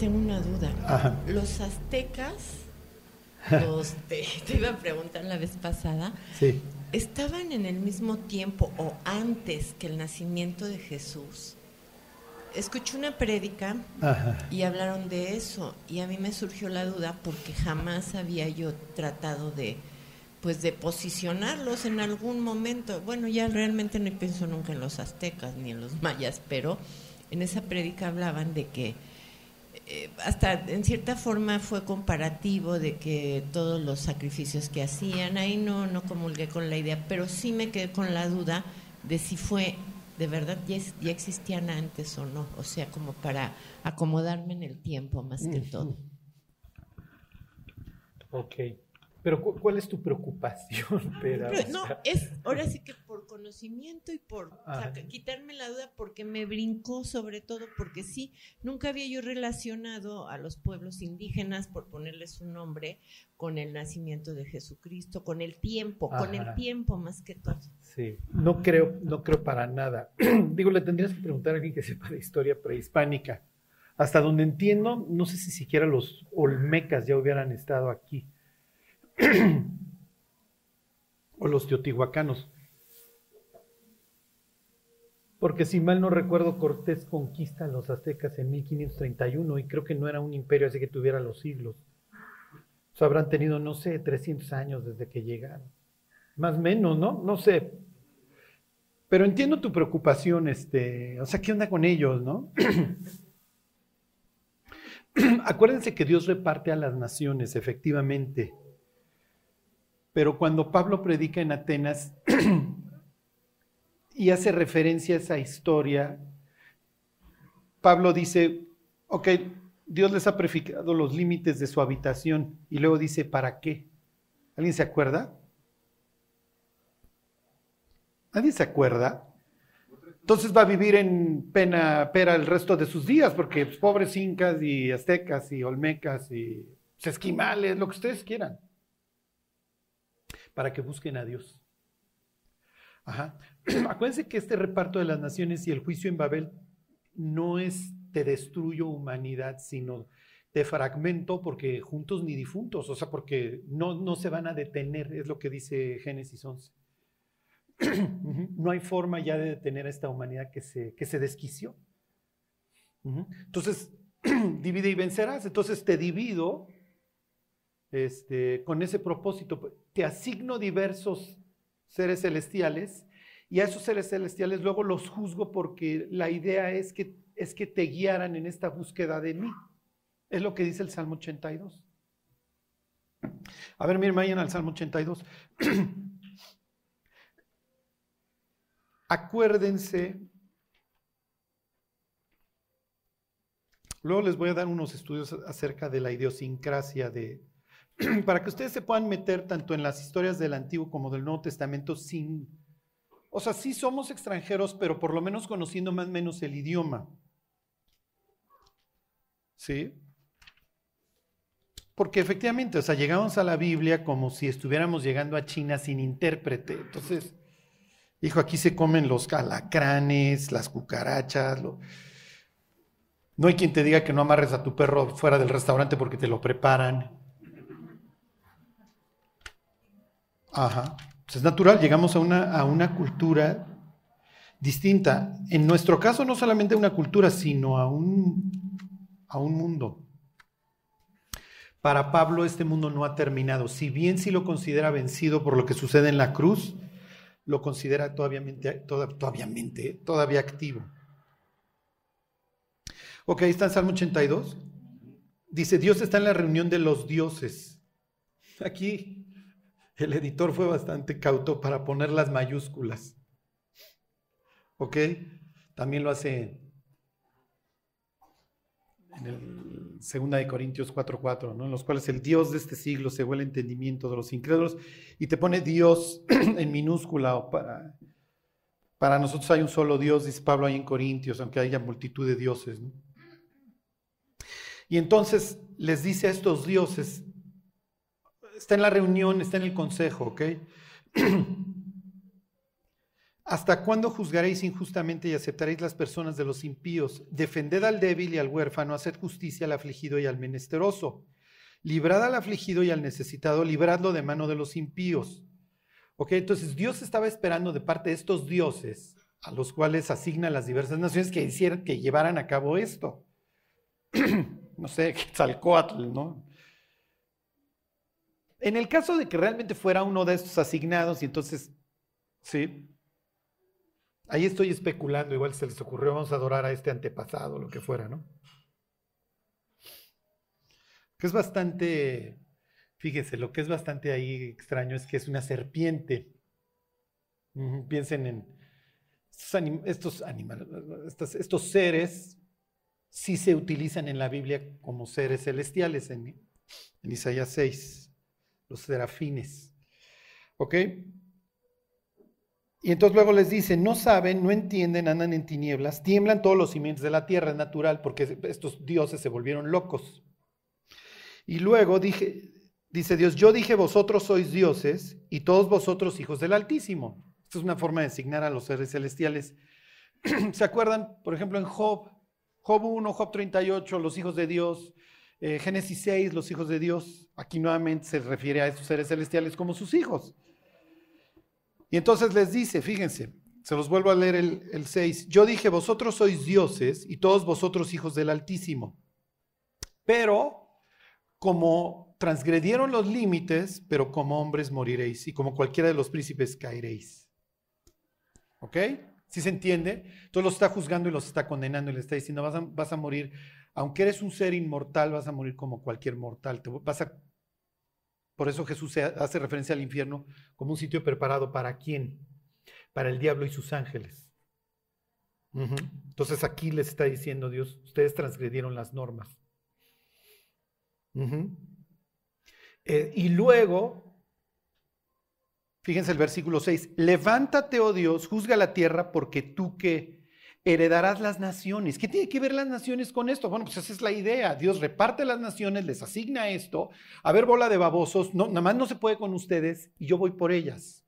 tengo una duda. Ajá. Los aztecas, los te, te iba a preguntar la vez pasada, Sí. ¿estaban en el mismo tiempo o antes que el nacimiento de Jesús? Escuché una prédica Ajá. y hablaron de eso y a mí me surgió la duda porque jamás había yo tratado de pues de posicionarlos en algún momento. Bueno, ya realmente no pienso nunca en los aztecas ni en los mayas, pero en esa prédica hablaban de que eh, hasta en cierta forma fue comparativo de que todos los sacrificios que hacían, ahí no, no comulgué con la idea, pero sí me quedé con la duda de si fue de verdad ya, ya existían antes o no, o sea, como para acomodarme en el tiempo más que todo. Ok. Pero cu- ¿cuál es tu preocupación, Pera? Pero O no, es ahora sí que por conocimiento y por quitarme la duda porque me brincó sobre todo porque sí, nunca había yo relacionado a los pueblos indígenas, por ponerles un nombre, con el nacimiento de Jesucristo, con el tiempo, con el tiempo más que todo. Sí, no creo, no creo para nada. Digo, le tendrías que preguntar a alguien que sepa de historia prehispánica. Hasta donde entiendo, no sé si siquiera los olmecas ya hubieran estado aquí. O los teotihuacanos. Porque si mal no recuerdo, Cortés conquista a los aztecas en 1531 y creo que no era un imperio así que tuviera los siglos. Habrán tenido, no sé, 300 años desde que llegaron. Más o menos, ¿no? No sé. Pero entiendo tu preocupación, este, o sea, ¿qué onda con ellos, no? Acuérdense que Dios reparte a las naciones, efectivamente. Pero cuando Pablo predica en Atenas y hace referencia a esa historia, Pablo dice, ok, Dios les ha prefijado los límites de su habitación y luego dice, ¿para qué? ¿Alguien se acuerda? ¿Nadie se acuerda? Entonces va a vivir en pena, pera el resto de sus días, porque pues, pobres incas y aztecas y olmecas y esquimales, lo que ustedes quieran, para que busquen a Dios. Ajá. Acuérdense que este reparto de las naciones y el juicio en Babel no es te destruyo humanidad, sino te fragmento porque juntos ni difuntos, o sea, porque no, no se van a detener, es lo que dice Génesis 11. Ujú. No hay forma ya de detener a esta humanidad que se, que se desquició. Entonces, divide y vencerás. Entonces te divido este, con ese propósito. Te asigno diversos seres celestiales y a esos seres celestiales luego los juzgo porque la idea es que, es que te guiaran en esta búsqueda de mí. Es lo que dice el Salmo 82. A ver, miren, vayan al Salmo 82. Acuérdense, luego les voy a dar unos estudios acerca de la idiosincrasia de, para que ustedes se puedan meter tanto en las historias del Antiguo como del Nuevo Testamento sin, o sea, sí somos extranjeros, pero por lo menos conociendo más o menos el idioma. ¿Sí? Porque efectivamente, o sea, llegamos a la Biblia como si estuviéramos llegando a China sin intérprete. Entonces, hijo, aquí se comen los alacranes, las cucarachas. No hay quien te diga que no amarres a tu perro fuera del restaurante porque te lo preparan. Ajá. Pues es natural, llegamos a una, a una cultura distinta. En nuestro caso, no solamente a una cultura, sino a un, a un mundo. Para Pablo este mundo no ha terminado. Si bien sí lo considera vencido por lo que sucede en la cruz, lo considera todavía, todavía, todavía activo. Ok, está en Salmo 82. Dice, Dios está en la reunión de los dioses. Aquí el editor fue bastante cauto para poner las mayúsculas. Ok, también lo hace en el segunda de Corintios 4:4, ¿no? En los cuales el Dios de este siglo se el entendimiento de los incrédulos y te pone Dios en minúscula para para nosotros hay un solo Dios, dice Pablo ahí en Corintios, aunque haya multitud de dioses, ¿no? Y entonces les dice a estos dioses, está en la reunión, está en el consejo, ¿ok? ¿Hasta cuándo juzgaréis injustamente y aceptaréis las personas de los impíos? Defended al débil y al huérfano, haced justicia al afligido y al menesteroso. Librad al afligido y al necesitado, libradlo de mano de los impíos. Ok, entonces Dios estaba esperando de parte de estos dioses, a los cuales asigna las diversas naciones, que hicieran, que llevaran a cabo esto. no sé, Quetzalcoatl, ¿no? En el caso de que realmente fuera uno de estos asignados, y entonces, sí, ahí estoy especulando, igual se les ocurrió, vamos a adorar a este antepasado, lo que fuera, ¿no? Que es bastante, fíjese, lo que es bastante ahí extraño es que es una serpiente. piensen en estos, animales, estos, seres, sí se utilizan en la Biblia como seres celestiales, en, en Isaías 6 los serafines. ¿Ok? Y entonces luego les dice, no saben, no entienden, andan en tinieblas, tiemblan todos los cimientos de la tierra, es natural, porque estos dioses se volvieron locos. Y luego dije, dice Dios, yo dije, vosotros sois dioses y todos vosotros hijos del Altísimo. Esta es una forma de designar a los seres celestiales. ¿Se acuerdan, por ejemplo, en Job? Job 1, Job 38, los hijos de Dios. Eh, Génesis 6, los hijos de Dios, aquí nuevamente se refiere a esos seres celestiales como sus hijos. Y entonces les dice, fíjense, se los vuelvo a leer el, el 6, yo dije, vosotros sois dioses y todos vosotros hijos del Altísimo, pero como transgredieron los límites, pero como hombres moriréis y como cualquiera de los príncipes caeréis. ¿Ok? ¿Sí se entiende? Entonces los está juzgando y los está condenando y le está diciendo, vas a morir aunque eres un ser inmortal, vas a morir como cualquier mortal. Te vas a... Por eso Jesús hace referencia al infierno como un sitio preparado para quién? Para el diablo y sus ángeles. Entonces aquí les está diciendo Dios, ustedes transgredieron las normas. Eh, y luego, fíjense el versículo 6, levántate, oh Dios, juzga la tierra porque tú que heredarás las naciones. ¿Qué tiene que ver las naciones con esto? Bueno, pues esa es la idea. Dios reparte las naciones, les asigna esto. A ver, bola de babosos, no, nada más no se puede con ustedes y yo voy por ellas.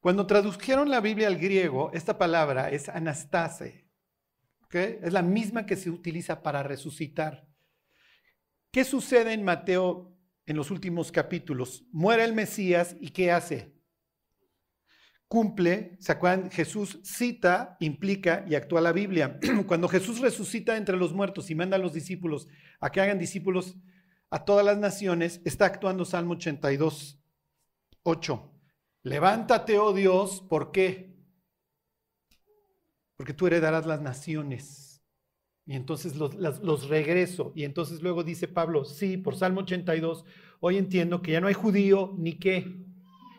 Cuando tradujeron la Biblia al griego, esta palabra es anastase. ¿okay? Es la misma que se utiliza para resucitar. ¿Qué sucede en Mateo en los últimos capítulos? Muere el Mesías y ¿qué hace? Cumple, ¿se acuerdan? Jesús cita, implica y actúa la Biblia. Cuando Jesús resucita entre los muertos y manda a los discípulos a que hagan discípulos a todas las naciones, está actuando Salmo 82, 8. Levántate, oh Dios, ¿por qué? Porque tú heredarás las naciones. Y entonces los, los regreso. Y entonces luego dice Pablo, sí, por Salmo 82, hoy entiendo que ya no hay judío ni qué,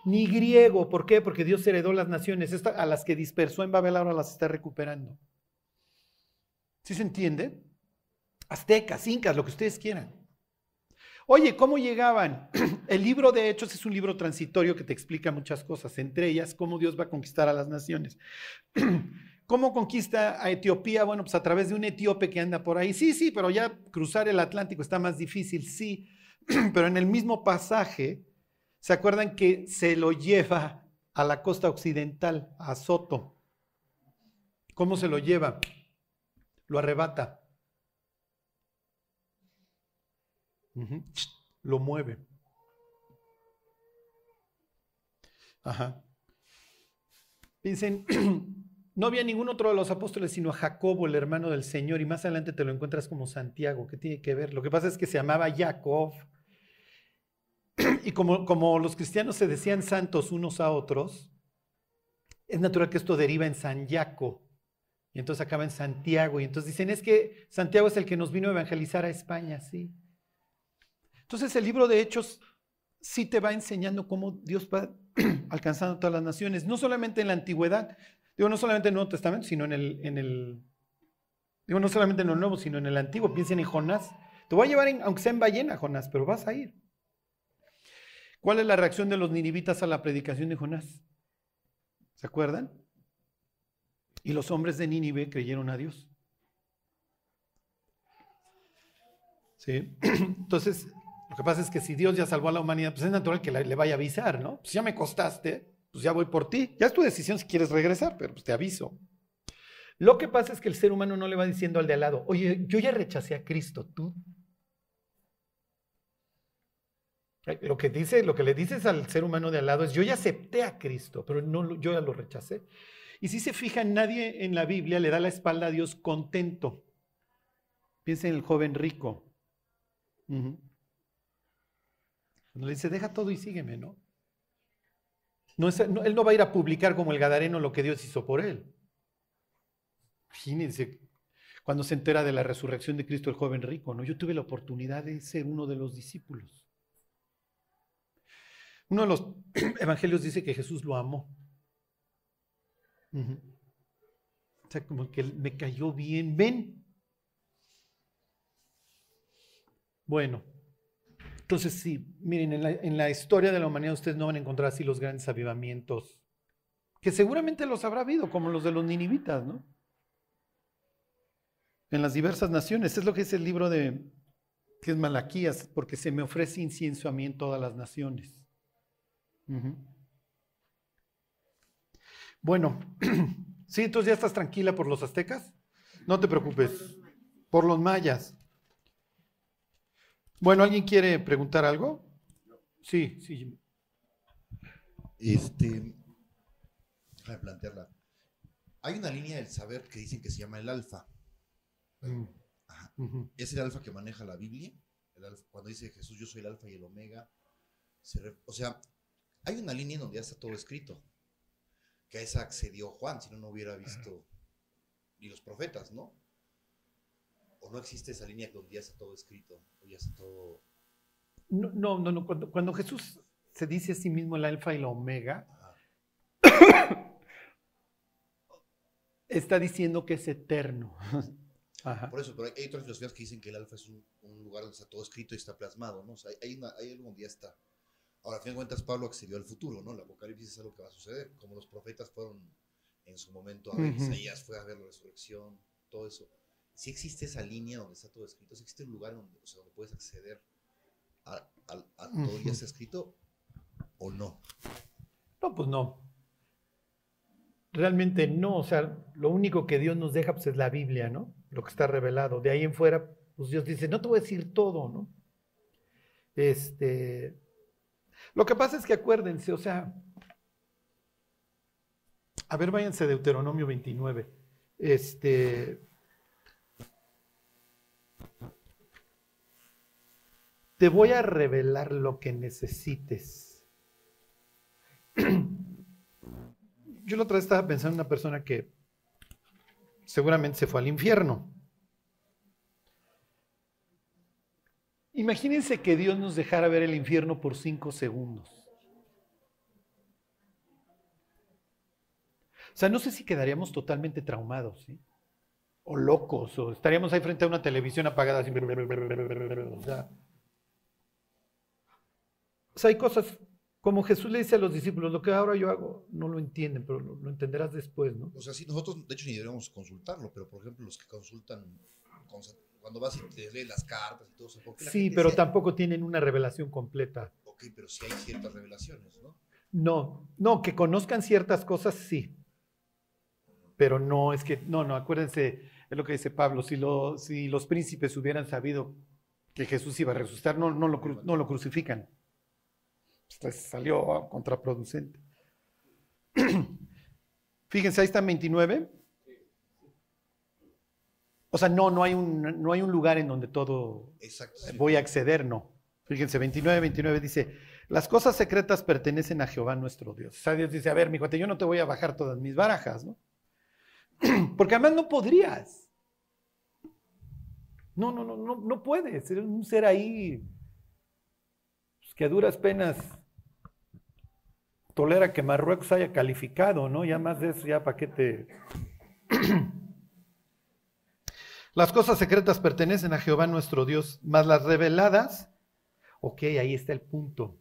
ni griego. ¿Por qué? Porque Dios heredó las naciones. a las que dispersó en Babel ahora las está recuperando. ¿Sí se entiende? Aztecas, incas, lo que ustedes quieran. Oye, ¿cómo llegaban? El libro de Hechos es un libro transitorio que te explica muchas cosas, entre ellas cómo Dios va a conquistar a las naciones. ¿Cómo conquista a Etiopía? Bueno, pues a través de un etíope que anda por ahí. Sí, sí, pero ya cruzar el Atlántico está más difícil, sí. Pero en el mismo pasaje ¿Se acuerdan que se lo lleva a la costa occidental, a Soto? ¿Cómo se lo lleva? Lo arrebata. Lo mueve. Ajá. Piensen, no había ningún otro de los apóstoles sino a Jacobo, el hermano del Señor, y más adelante te lo encuentras como Santiago. ¿Qué tiene que ver? Lo que pasa es que se llamaba Jacob y como, como los cristianos se decían santos unos a otros, es natural que esto deriva en San Jaco. Y entonces acaba en Santiago. Y entonces dicen, es que Santiago es el que nos vino a evangelizar a España, sí. Entonces el libro de Hechos sí te va enseñando cómo Dios va alcanzando todas las naciones, no solamente en la antigüedad, digo, no solamente en el Nuevo Testamento, sino en el, en el digo, no solamente en el Nuevo, sino en el Antiguo. Piensen en Jonás. Te voy a llevar, aunque sea en ballena, Jonás, pero vas a ir. ¿Cuál es la reacción de los ninivitas a la predicación de Jonás? ¿Se acuerdan? Y los hombres de Nínive creyeron a Dios. ¿Sí? Entonces, lo que pasa es que si Dios ya salvó a la humanidad, pues es natural que le vaya a avisar, ¿no? Pues ya me costaste, pues ya voy por ti. Ya es tu decisión si quieres regresar, pero pues te aviso. Lo que pasa es que el ser humano no le va diciendo al de al lado, oye, yo ya rechacé a Cristo, tú. Lo que, dice, lo que le dices al ser humano de al lado es, yo ya acepté a Cristo, pero no, yo ya lo rechacé. Y si se fijan, nadie en la Biblia le da la espalda a Dios contento. Piensa en el joven rico. Cuando le dice, deja todo y sígueme, ¿no? no, él no va a ir a publicar como el Gadareno lo que Dios hizo por él. Imagínense, cuando se entera de la resurrección de Cristo el joven rico, ¿no? Yo tuve la oportunidad de ser uno de los discípulos. Uno de los evangelios dice que Jesús lo amó. O sea, como que me cayó bien. Ven. Bueno, entonces sí, miren, en la, en la historia de la humanidad ustedes no van a encontrar así los grandes avivamientos, que seguramente los habrá habido, como los de los ninivitas, ¿no? en las diversas naciones. Es lo que es el libro de, que es Malaquías, porque se me ofrece incienso a mí en todas las naciones. Bueno, sí, entonces ya estás tranquila por los aztecas. No te preocupes, por los mayas. Bueno, ¿alguien quiere preguntar algo? Sí, sí. Este, déjame plantearla. Hay una línea del saber que dicen que se llama el alfa. Es el alfa que maneja la Biblia. cuando dice Jesús, yo soy el alfa y el omega. o sea, hay una línea en donde ya está todo escrito. Que a esa accedió Juan, si no, no hubiera visto ni los profetas, ¿no? O no existe esa línea donde ya está todo escrito, o ya está todo... No, no, no, Cuando, cuando Jesús se dice a sí mismo el alfa y la omega, está diciendo que es eterno. Por eso, pero hay, otras filosofías que dicen que el alfa es un, lugar donde está todo escrito y está plasmado, ¿no? O sea, hay, hay algo donde ya está. Ahora, a fin de cuentas, Pablo accedió al futuro, ¿no? El Apocalipsis es algo que va a suceder, como los profetas fueron en su momento a ver Isaías, fue a ver la resurrección, todo eso. Si existe esa línea donde está todo escrito, si existe un lugar donde, o sea, donde puedes acceder a, a, todo ya está escrito o no. No, pues no. Realmente no, o sea, lo único que Dios nos deja pues, es la Biblia, ¿no? Lo que está revelado. De ahí en fuera, pues Dios dice, no te voy a decir todo, ¿no? Este, lo que pasa es que acuérdense, o sea, a ver, váyanse Deuteronomio 29. Este, te voy a revelar lo que necesites. Yo la otra vez estaba pensando en una persona que seguramente se fue al infierno. Imagínense que Dios nos dejara ver el infierno por cinco segundos. O sea, no sé si quedaríamos totalmente traumados, ¿sí? O locos, o estaríamos ahí frente a una televisión apagada así. O sea, hay cosas como Jesús le dice a los discípulos, lo que ahora yo hago, no lo entienden, pero lo, entenderás después, ¿no? O sea, sí, nosotros de hecho ni deberíamos consultarlo, pero por ejemplo los que consultan, cuando vas y te leen las cartas y todo eso, ¿por qué Sí, pero tampoco tienen una revelación completa. Ok, pero sí hay ciertas revelaciones, ¿no? No, no, que conozcan ciertas cosas, sí. Pero no, es que, no, no, acuérdense, es lo que dice Pablo, si, lo, si los príncipes hubieran sabido que Jesús iba a resucitar, no, no, lo, no lo crucifican. Pues, salió contraproducente. Fíjense, ahí está 29. O sea, no, no hay un, no hay un lugar en donde todo voy a acceder, no. Fíjense, 29, 29 dice, las cosas secretas pertenecen a Jehová nuestro Dios. O sea, Dios dice, a ver, mi hijo, yo no te voy a bajar todas mis barajas, ¿no? Porque además no podrías. No, no, no, no, no puedes. Eres un ser ahí que a duras penas tolera que Marruecos haya calificado, ¿no? Ya más de eso, ya para qué te... las cosas secretas pertenecen a Jehová nuestro Dios, más las reveladas, ok, ahí está el punto.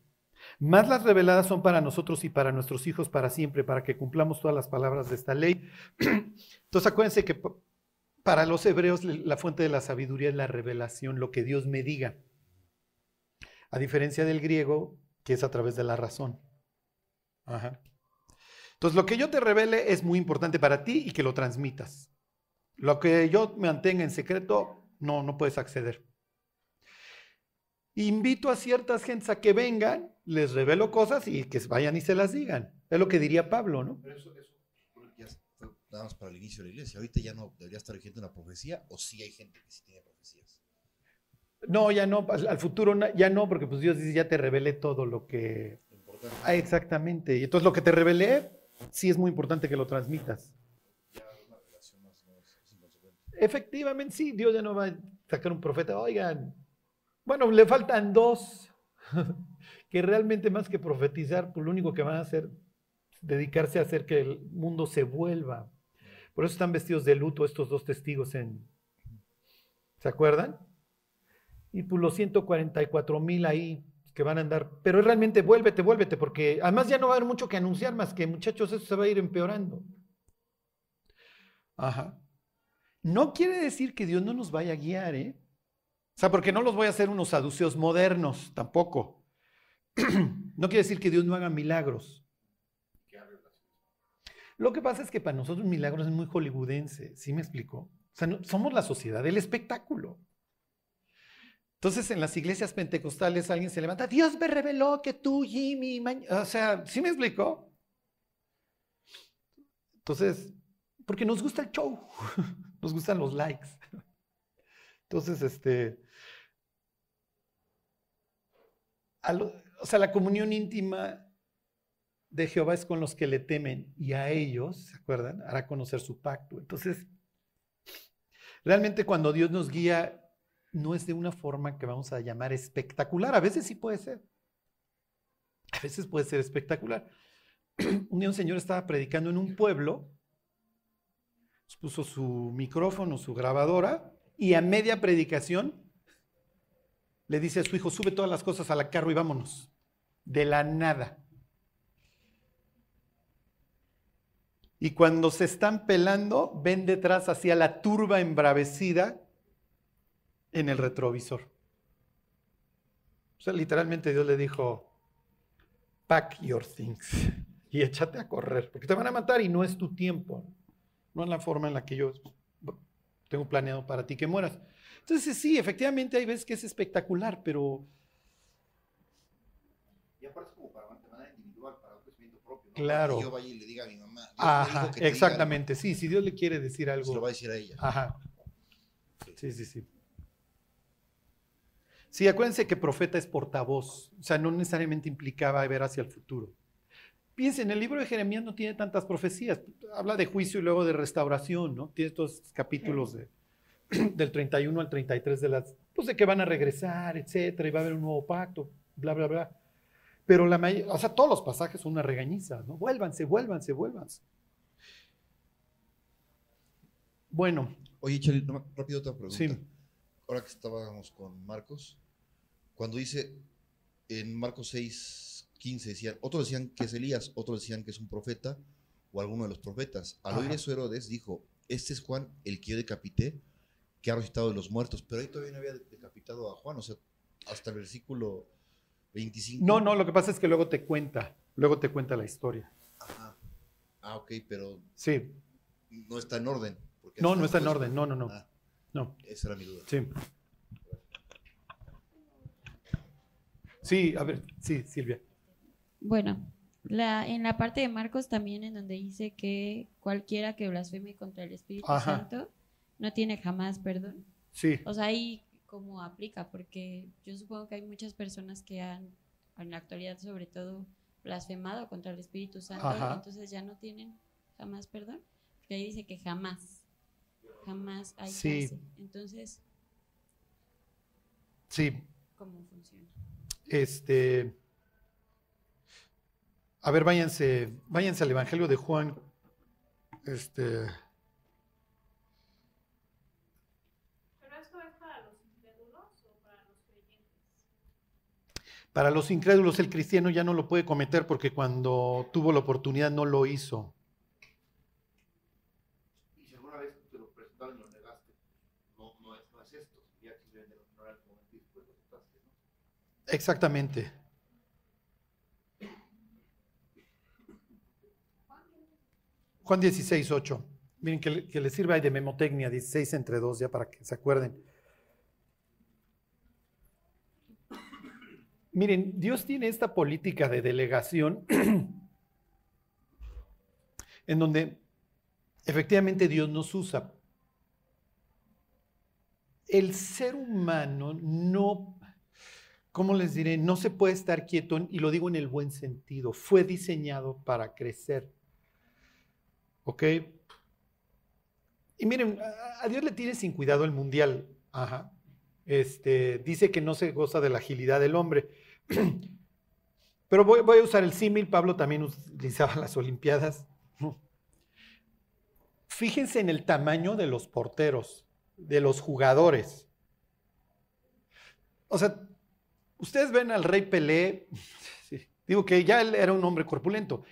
Más las reveladas son para nosotros y para nuestros hijos para siempre, para que cumplamos todas las palabras de esta ley. Entonces acuérdense que para los hebreos la fuente de la sabiduría es la revelación, lo que Dios me diga a diferencia del griego, que es a través de la razón. Entonces, lo que yo te revele es muy importante para ti y que lo transmitas. Lo que yo mantenga en secreto, no, no puedes acceder. Invito a ciertas gentes a que vengan, les revelo cosas y que vayan y se las digan. Es lo que diría Pablo, ¿no? Pero eso, eso ya fue nada más para el inicio de la iglesia. Ahorita ya no debería estar vigente una profecía, o sí hay gente que sí tiene profecías. No, ya no, al futuro ya no, porque pues Dios dice, ya te revelé todo lo que... Ah, exactamente. Y entonces lo que te revelé, sí es muy importante que lo transmitas. Efectivamente, sí, Dios ya no va a sacar un profeta. Oigan, bueno, le faltan dos que realmente más que profetizar, pues lo único que van a hacer es dedicarse a hacer que el mundo se vuelva. Por eso están vestidos de luto estos dos testigos. ¿Se acuerdan? Y pues los 144 mil ahí que van a andar. Pero realmente vuélvete, vuélvete, porque además ya no va a haber mucho que anunciar más que muchachos, eso se va a ir empeorando. Ajá. No quiere decir que Dios no nos vaya a guiar, ¿eh? O sea, porque no los voy a hacer unos saduceos modernos, tampoco. no quiere decir que Dios no haga milagros. Lo que pasa es que para nosotros milagros es muy hollywoodense, ¿sí me explico? O sea, somos la sociedad del espectáculo. Entonces en las iglesias pentecostales alguien se levanta, Dios me reveló que tú, Jimmy, o sea, ¿sí me explicó? Entonces, porque nos gusta el show, nos gustan los likes. Entonces, este, o sea, la comunión íntima de Jehová es con los que le temen y a ellos, ¿se acuerdan? Hará conocer su pacto. Entonces, realmente cuando Dios nos guía, no es de una forma que vamos a llamar espectacular. A veces sí puede ser. A veces puede ser espectacular. Un día un señor estaba predicando en un pueblo, puso su micrófono, su grabadora, y a media predicación le dice a su hijo, sube todas las cosas a la carro y vámonos. De la nada. Y cuando se están pelando, ven detrás hacia la turba embravecida en el retrovisor. O sea, literalmente Dios le dijo, pack your things y échate a correr, porque te van a matar y no es tu tiempo, no es la forma en la que yo tengo planeado para ti que mueras. Entonces sí, efectivamente hay veces que es espectacular, pero... Y aparte como para manera individual, para un crecimiento propio. Claro. Que yo vaya y le diga a mi mamá. Ajá, exactamente, sí, si Dios le quiere decir algo. Se lo va a decir a ella. Ajá. Sí, sí, sí. Sí, acuérdense que profeta es portavoz, o sea, no necesariamente implicaba ver hacia el futuro. Piensen, el libro de Jeremías no tiene tantas profecías, habla de juicio y luego de restauración, ¿no? Tiene estos capítulos de, del 31 al 33 de las, pues de que van a regresar, etcétera, y va a haber un nuevo pacto, bla, bla, bla. Pero la mayoría, o sea, todos los pasajes son una regañiza, ¿no? Vuélvanse, vuélvanse, vuélvanse. Bueno. Oye, Chely, rápido otra pregunta. Sí. Ahora que estábamos con Marcos, cuando dice en Marcos 6, 15, decían, otros decían que es Elías, otros decían que es un profeta o alguno de los profetas. Al oír eso, Herodes dijo, este es Juan, el que yo decapité, que ha resucitado de los muertos. Pero ahí todavía no había decapitado a Juan, o sea, hasta el versículo 25. No, no, lo que pasa es que luego te cuenta, luego te cuenta la historia. Ajá. Ah, ok, pero... Sí. No está en orden. No, no está en orden, no, no, no. Ah, no. Esa era mi duda. Sí. Sí, a ver, sí, Silvia. Bueno, la, en la parte de Marcos también en donde dice que cualquiera que blasfeme contra el Espíritu Santo no tiene jamás perdón. Sí. O sea, ahí cómo aplica, porque yo supongo que hay muchas personas que han, en la actualidad sobre todo, blasfemado contra el Espíritu Santo, entonces ya no tienen jamás perdón. Porque ahí dice que jamás, jamás hay sí. Entonces, sí. ¿cómo funciona? Este, a ver, váyanse, váyanse al Evangelio de Juan. Este. ¿Pero esto es para los incrédulos o para los creyentes? Para los incrédulos el cristiano ya no lo puede cometer porque cuando tuvo la oportunidad no lo hizo. Y si alguna vez te lo presentaron y lo negaste, no, no, es, no es esto, ya que no era el momento y después lo aceptaste, ¿no? Exactamente. Juan 16, 8. Miren que, que les sirva de memotecnia, 16 entre 2, ya para que se acuerden. Miren, Dios tiene esta política de delegación en donde efectivamente Dios nos usa. El ser humano no, ¿cómo les diré? No se puede estar quieto, y lo digo en el buen sentido, fue diseñado para crecer. ¿Ok? Y miren, a Dios le tiene sin cuidado el mundial. Ajá. Este, dice que no se goza de la agilidad del hombre. Pero voy, voy a usar el símil. Pablo también utilizaba las Olimpiadas. Fíjense en el tamaño de los porteros, de los jugadores. O sea, ustedes ven al rey Pelé, digo que ya él era un hombre corpulento.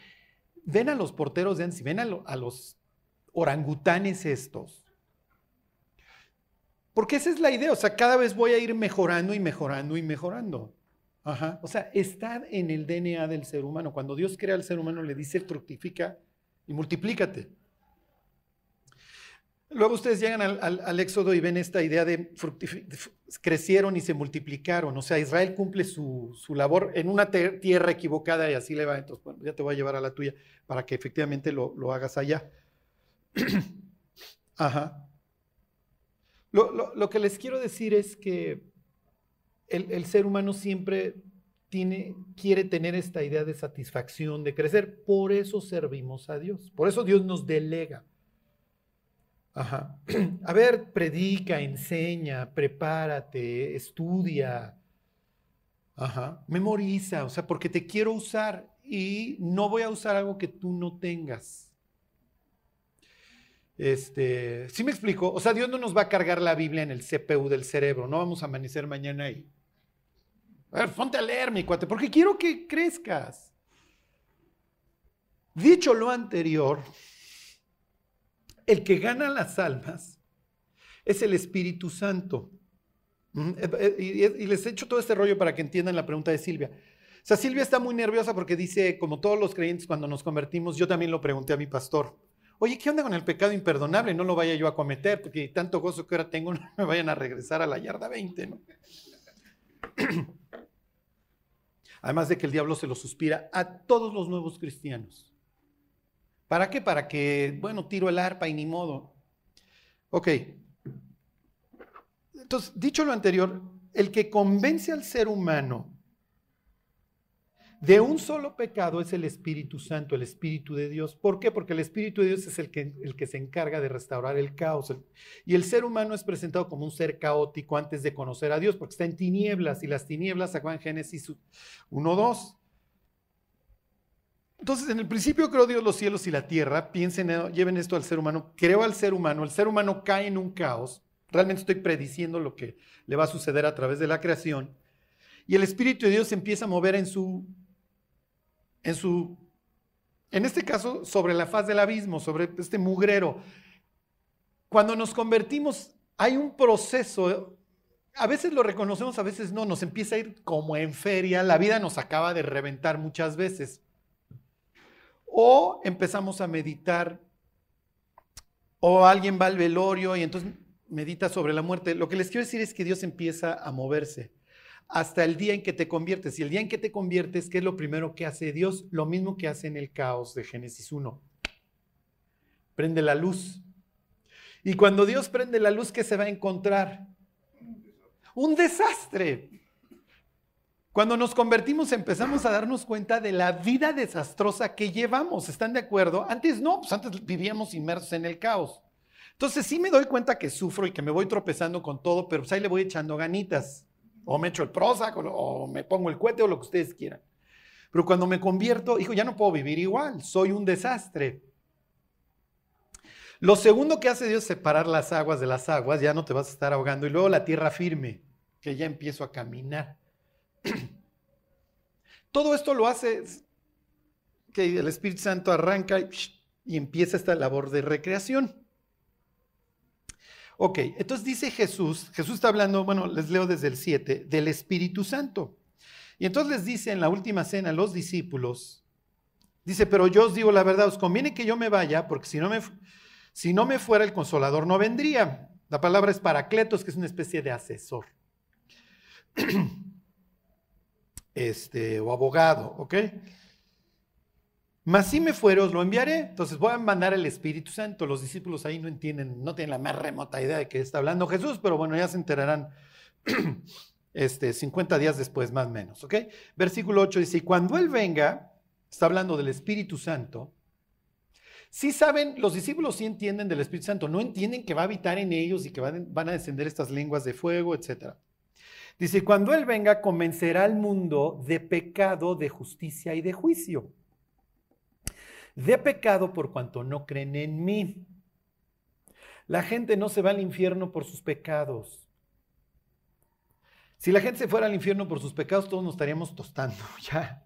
Ven a los porteros de antes, ven a, a los orangutanes estos. Porque esa es la idea, o sea, cada vez voy a ir mejorando y mejorando y mejorando. Ajá. O sea, está en el DNA del ser humano. Cuando Dios crea al ser humano, le dice fructifica y multiplícate. Luego ustedes llegan al, Éxodo y ven esta idea de crecieron y se multiplicaron. O sea, Israel cumple su, labor en una tierra equivocada y así le va. Entonces, bueno, ya te voy a llevar a la tuya para que efectivamente lo, lo hagas allá. Ajá. Lo, que les quiero decir es que el, ser humano siempre tiene, quiere tener esta idea de satisfacción, de crecer. Por eso servimos a Dios. Por eso Dios nos delega. Ajá. A ver, predica, enseña, prepárate, estudia. Ajá. Memoriza, o sea, porque te quiero usar y no voy a usar algo que tú no tengas. Este, ¿sí me explico? O sea, Dios no nos va a cargar la Biblia en el CPU del cerebro, no vamos a amanecer mañana ahí. A ver, ponte a leer, mi cuate, porque quiero que crezcas. Dicho lo anterior, el que gana las almas es el Espíritu Santo. Eh, eh, y les he hecho todo este rollo para que entiendan la pregunta de Silvia. O sea, Silvia está muy nerviosa porque dice, como todos los creyentes cuando nos convertimos, yo también lo pregunté a mi pastor. Oye, ¿qué onda con el pecado imperdonable? No lo vaya yo a cometer, porque tanto gozo que ahora tengo, no me vayan a regresar a la yarda 20, ¿no? Además de que el diablo se lo suspira a todos los nuevos cristianos. ¿Para qué? Para que, bueno, tiro el arpa y ni modo. Ok. Entonces, dicho lo anterior, el que convence al ser humano de un solo pecado es el Espíritu Santo, el Espíritu de Dios. ¿Por qué? Porque el Espíritu de Dios es el que, el que se encarga de restaurar el caos. Y el ser humano es presentado como un ser caótico antes de conocer a Dios, porque está en tinieblas y las tinieblas, en Génesis 1.2. Entonces, en el principio creó Dios los cielos y la tierra. Piensen, lleven esto al ser humano. Creó al ser humano. El ser humano cae en un caos. Realmente estoy prediciendo lo que le va a suceder a través de la creación. Y el Espíritu de Dios empieza a mover en su en su, en este caso, sobre la faz del abismo, sobre este mugrero. Cuando nos convertimos, hay un proceso, a veces lo reconocemos, a veces no, nos empieza a ir como en feria, la vida nos acaba de reventar muchas veces. O empezamos a meditar, o alguien va al velorio y entonces medita sobre la muerte. Lo que les quiero decir es que Dios empieza a moverse hasta el día en que te conviertes. Y el día en que te conviertes, ¿qué es lo primero que hace Dios? Lo mismo que hace en el caos de Génesis 1. Prende la luz. Y cuando Dios prende la luz, ¿qué se va a encontrar? Un desastre. Cuando nos convertimos empezamos a darnos cuenta de la vida desastrosa que llevamos. ¿Están de acuerdo? Antes no, pues antes vivíamos inmersos en el caos. Entonces sí me doy cuenta que sufro y que me voy tropezando con todo, pero pues ahí le voy echando ganitas. O me echo el Prozac, o, me pongo el cohete, o lo que ustedes quieran. Pero cuando me convierto, hijo, ya no puedo vivir igual, soy un desastre. Lo segundo que hace Dios es separar las aguas de las aguas, ya no te vas a estar ahogando. Y luego la tierra firme, que ya empiezo a caminar. Todo esto lo hace que el Espíritu Santo arranca y empieza esta labor de recreación. Ok, entonces dice Jesús, Jesús está hablando, bueno, les leo desde el 7, del Espíritu Santo. Y entonces les dice en la última cena a los discípulos, Dice, pero yo os digo la verdad, os conviene que yo me vaya, porque si no me, si no me fuera el consolador no vendría. La palabra es paracletos, que es una especie de asesor. Este, o abogado, ¿ok? Mas si me fuere, os lo enviaré. Entonces voy a mandar el Espíritu Santo. Los discípulos ahí no entienden, no tienen la más remota idea de que está hablando Jesús, pero bueno, ya se enterarán este, 50 días después, más o menos, ¿ok? Versículo 8 dice, y cuando Él venga, está hablando del Espíritu Santo, Sí saben, los discípulos sí entienden del Espíritu Santo, no entienden que va a habitar en ellos y que van, van a descender estas lenguas de fuego, etc. Dice, cuando Él venga, convencerá al mundo de pecado, de justicia y de juicio. De pecado por cuanto no creen en mí. La gente no se va al infierno por sus pecados. Si la gente se fuera al infierno por sus pecados, todos nos estaríamos tostando, ya.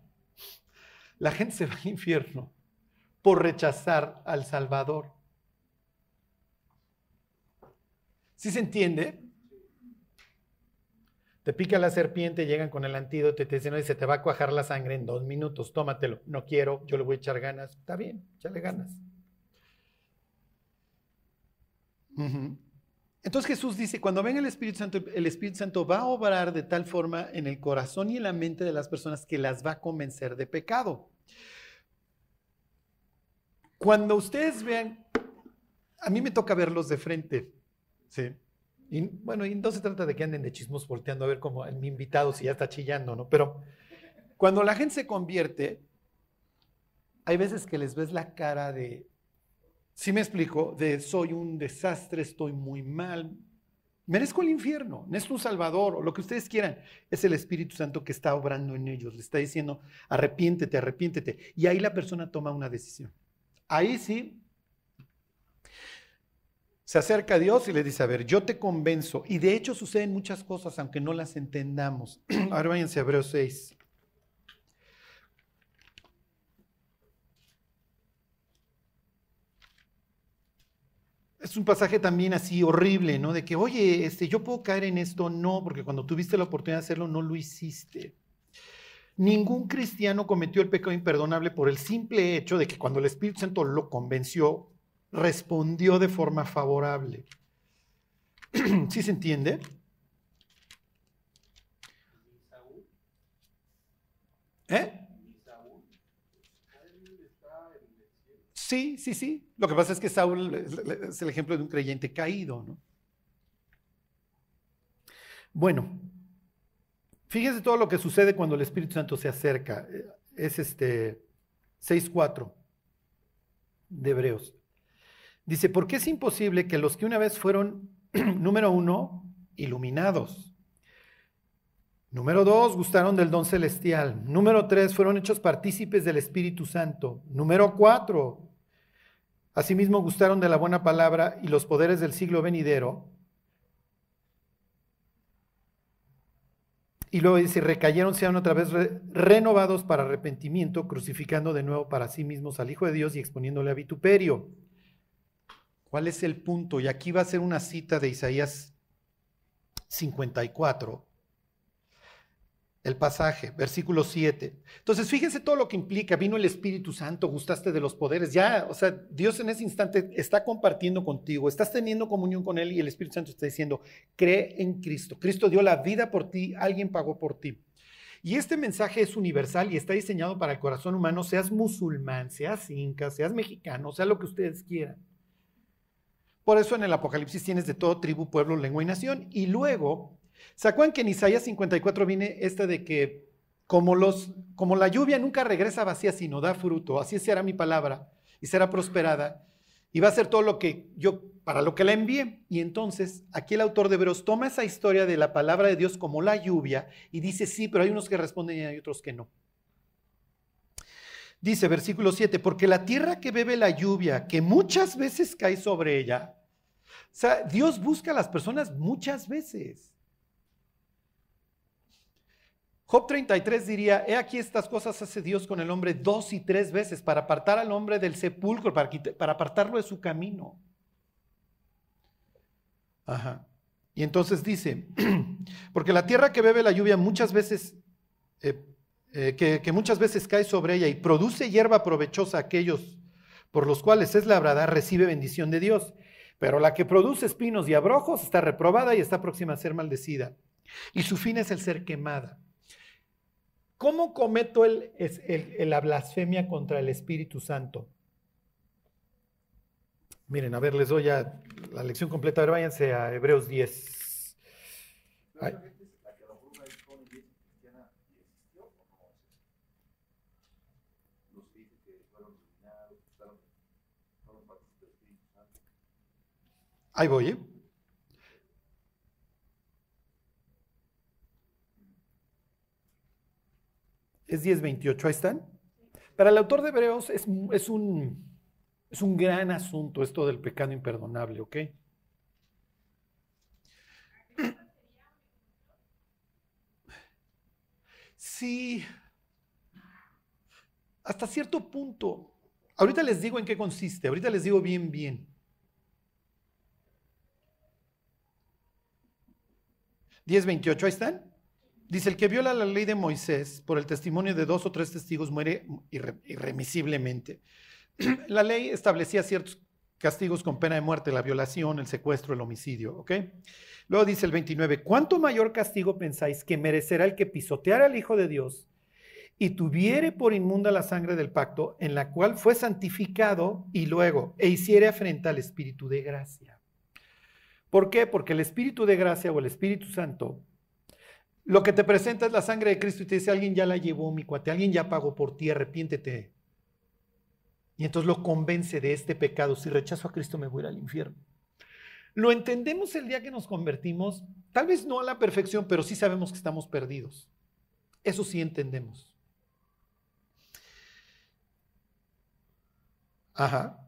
La gente se va al infierno por rechazar al Salvador. ¿Sí se entiende? Te pica la serpiente, llegan con el antídoto y te dicen, no, se te va a cuajar la sangre en dos minutos, tómatelo. No quiero, yo le voy a echar ganas. Está bien, échale ganas. Entonces Jesús dice, cuando venga el Espíritu Santo, el Espíritu Santo va a obrar de tal forma en el corazón y en la mente de las personas que las va a convencer de pecado. Cuando ustedes vean, a mí me toca verlos de frente, ¿sí? Y bueno, y no se trata de que anden de chismos volteando a ver como mi invitado si ya está chillando, ¿no? Pero cuando la gente se convierte, hay veces que les ves la cara de, si me explico, de soy un desastre, estoy muy mal, merezco el infierno, necesito un salvador o lo que ustedes quieran. Es el Espíritu Santo que está obrando en ellos, le está diciendo, arrepiéntete, arrepiéntete. Y ahí la persona toma una decisión. Ahí sí se acerca a Dios y le dice, a ver, yo te convenzo. Y de hecho suceden muchas cosas, aunque no las entendamos. Ahora váyanse a Hebreos 6. Es un pasaje también así horrible, ¿no? De que, oye, este, yo puedo caer en esto, no, porque cuando tuviste la oportunidad de hacerlo, no lo hiciste. Ningún cristiano cometió el pecado imperdonable por el simple hecho de que cuando el Espíritu Santo lo convenció, respondió de forma favorable. ¿Sí se entiende? ¿Eh? Sí, sí, sí. Lo que pasa es que Saúl es el ejemplo de un creyente caído, ¿no? Bueno, Fíjense todo lo que sucede cuando el Espíritu Santo se acerca. Es este 6.4 de Hebreos. Dice, ¿por qué es imposible que los que una vez fueron, número uno, iluminados? Número dos, gustaron del don celestial. Número tres, fueron hechos partícipes del Espíritu Santo. Número cuatro, asimismo gustaron de la buena palabra y los poderes del siglo venidero. Y luego dice, recayeron, sean otra vez renovados para arrepentimiento, crucificando de nuevo para sí mismos al Hijo de Dios y exponiéndole a vituperio. ¿Cuál es el punto? Y aquí va a ser una cita de Isaías 54, el pasaje, versículo 7. Entonces, fíjense todo lo que implica. Vino el Espíritu Santo, gustaste de los poderes. Ya, o sea, Dios en ese instante está compartiendo contigo, estás teniendo comunión con Él y el Espíritu Santo está diciendo, cree en Cristo. Cristo dio la vida por ti, alguien pagó por ti. Y este mensaje es universal y está diseñado para el corazón humano, seas musulmán, seas inca, seas mexicano, sea lo que ustedes quieran. Por eso en el Apocalipsis tienes de todo tribu, pueblo, lengua y nación. Y luego ¿Se acuerdan que en Isaías 54 viene esta de que como, los, como la lluvia nunca regresa vacía, sino da fruto, así será mi palabra y será prosperada y va a ser todo lo que yo, para lo que la envíe. Y entonces aquí el autor de Hebreos toma esa historia de la palabra de Dios como la lluvia y dice, sí, pero hay unos que responden y hay otros que no. Dice versículo 7, porque la tierra que bebe la lluvia, que muchas veces cae sobre ella, o sea, Dios busca a las personas muchas veces. Job 33 diría, he aquí estas cosas hace Dios con el hombre dos y tres veces para apartar al hombre del sepulcro, para, para apartarlo de su camino. Ajá. Y entonces dice, porque la tierra que bebe la lluvia muchas veces eh, eh, que, muchas veces cae sobre ella y produce hierba provechosa a aquellos por los cuales es labrada, recibe bendición de Dios. Pero la que produce espinos y abrojos está reprobada y está próxima a ser maldecida. Y su fin es el ser quemada. ¿Cómo cometo el, la blasfemia contra el Espíritu Santo? Miren, a ver, les doy ya la lección completa. A ver, váyanse a Hebreos 10. Ahí voy. ¿eh? Es 10.28, ahí están. Para el autor de Hebreos es, es, un, es un gran asunto esto del pecado imperdonable, ¿ok? Sí, hasta cierto punto. Ahorita les digo en qué consiste, ahorita les digo bien, bien. 10.28, ahí están. Dice, el que viola la ley de Moisés por el testimonio de dos o tres testigos muere irremisiblemente. La ley establecía ciertos castigos con pena de muerte, la violación, el secuestro, el homicidio, ¿ok? Luego dice el 29, ¿cuánto mayor castigo pensáis que merecerá el que pisoteara al Hijo de Dios y tuviere por inmunda la sangre del pacto en la cual fue santificado y luego e hiciere afrenta al Espíritu de gracia? ¿Por qué? Porque el Espíritu de gracia o el Espíritu Santo lo que te presenta es la sangre de Cristo y te dice, alguien ya la llevó, mi cuate, alguien ya pagó por ti, arrepiéntete. Y entonces lo convence de este pecado. Si rechazo a Cristo me voy al infierno. Lo entendemos el día que nos convertimos, tal vez no a la perfección, pero sí sabemos que estamos perdidos. Eso sí entendemos. Ajá.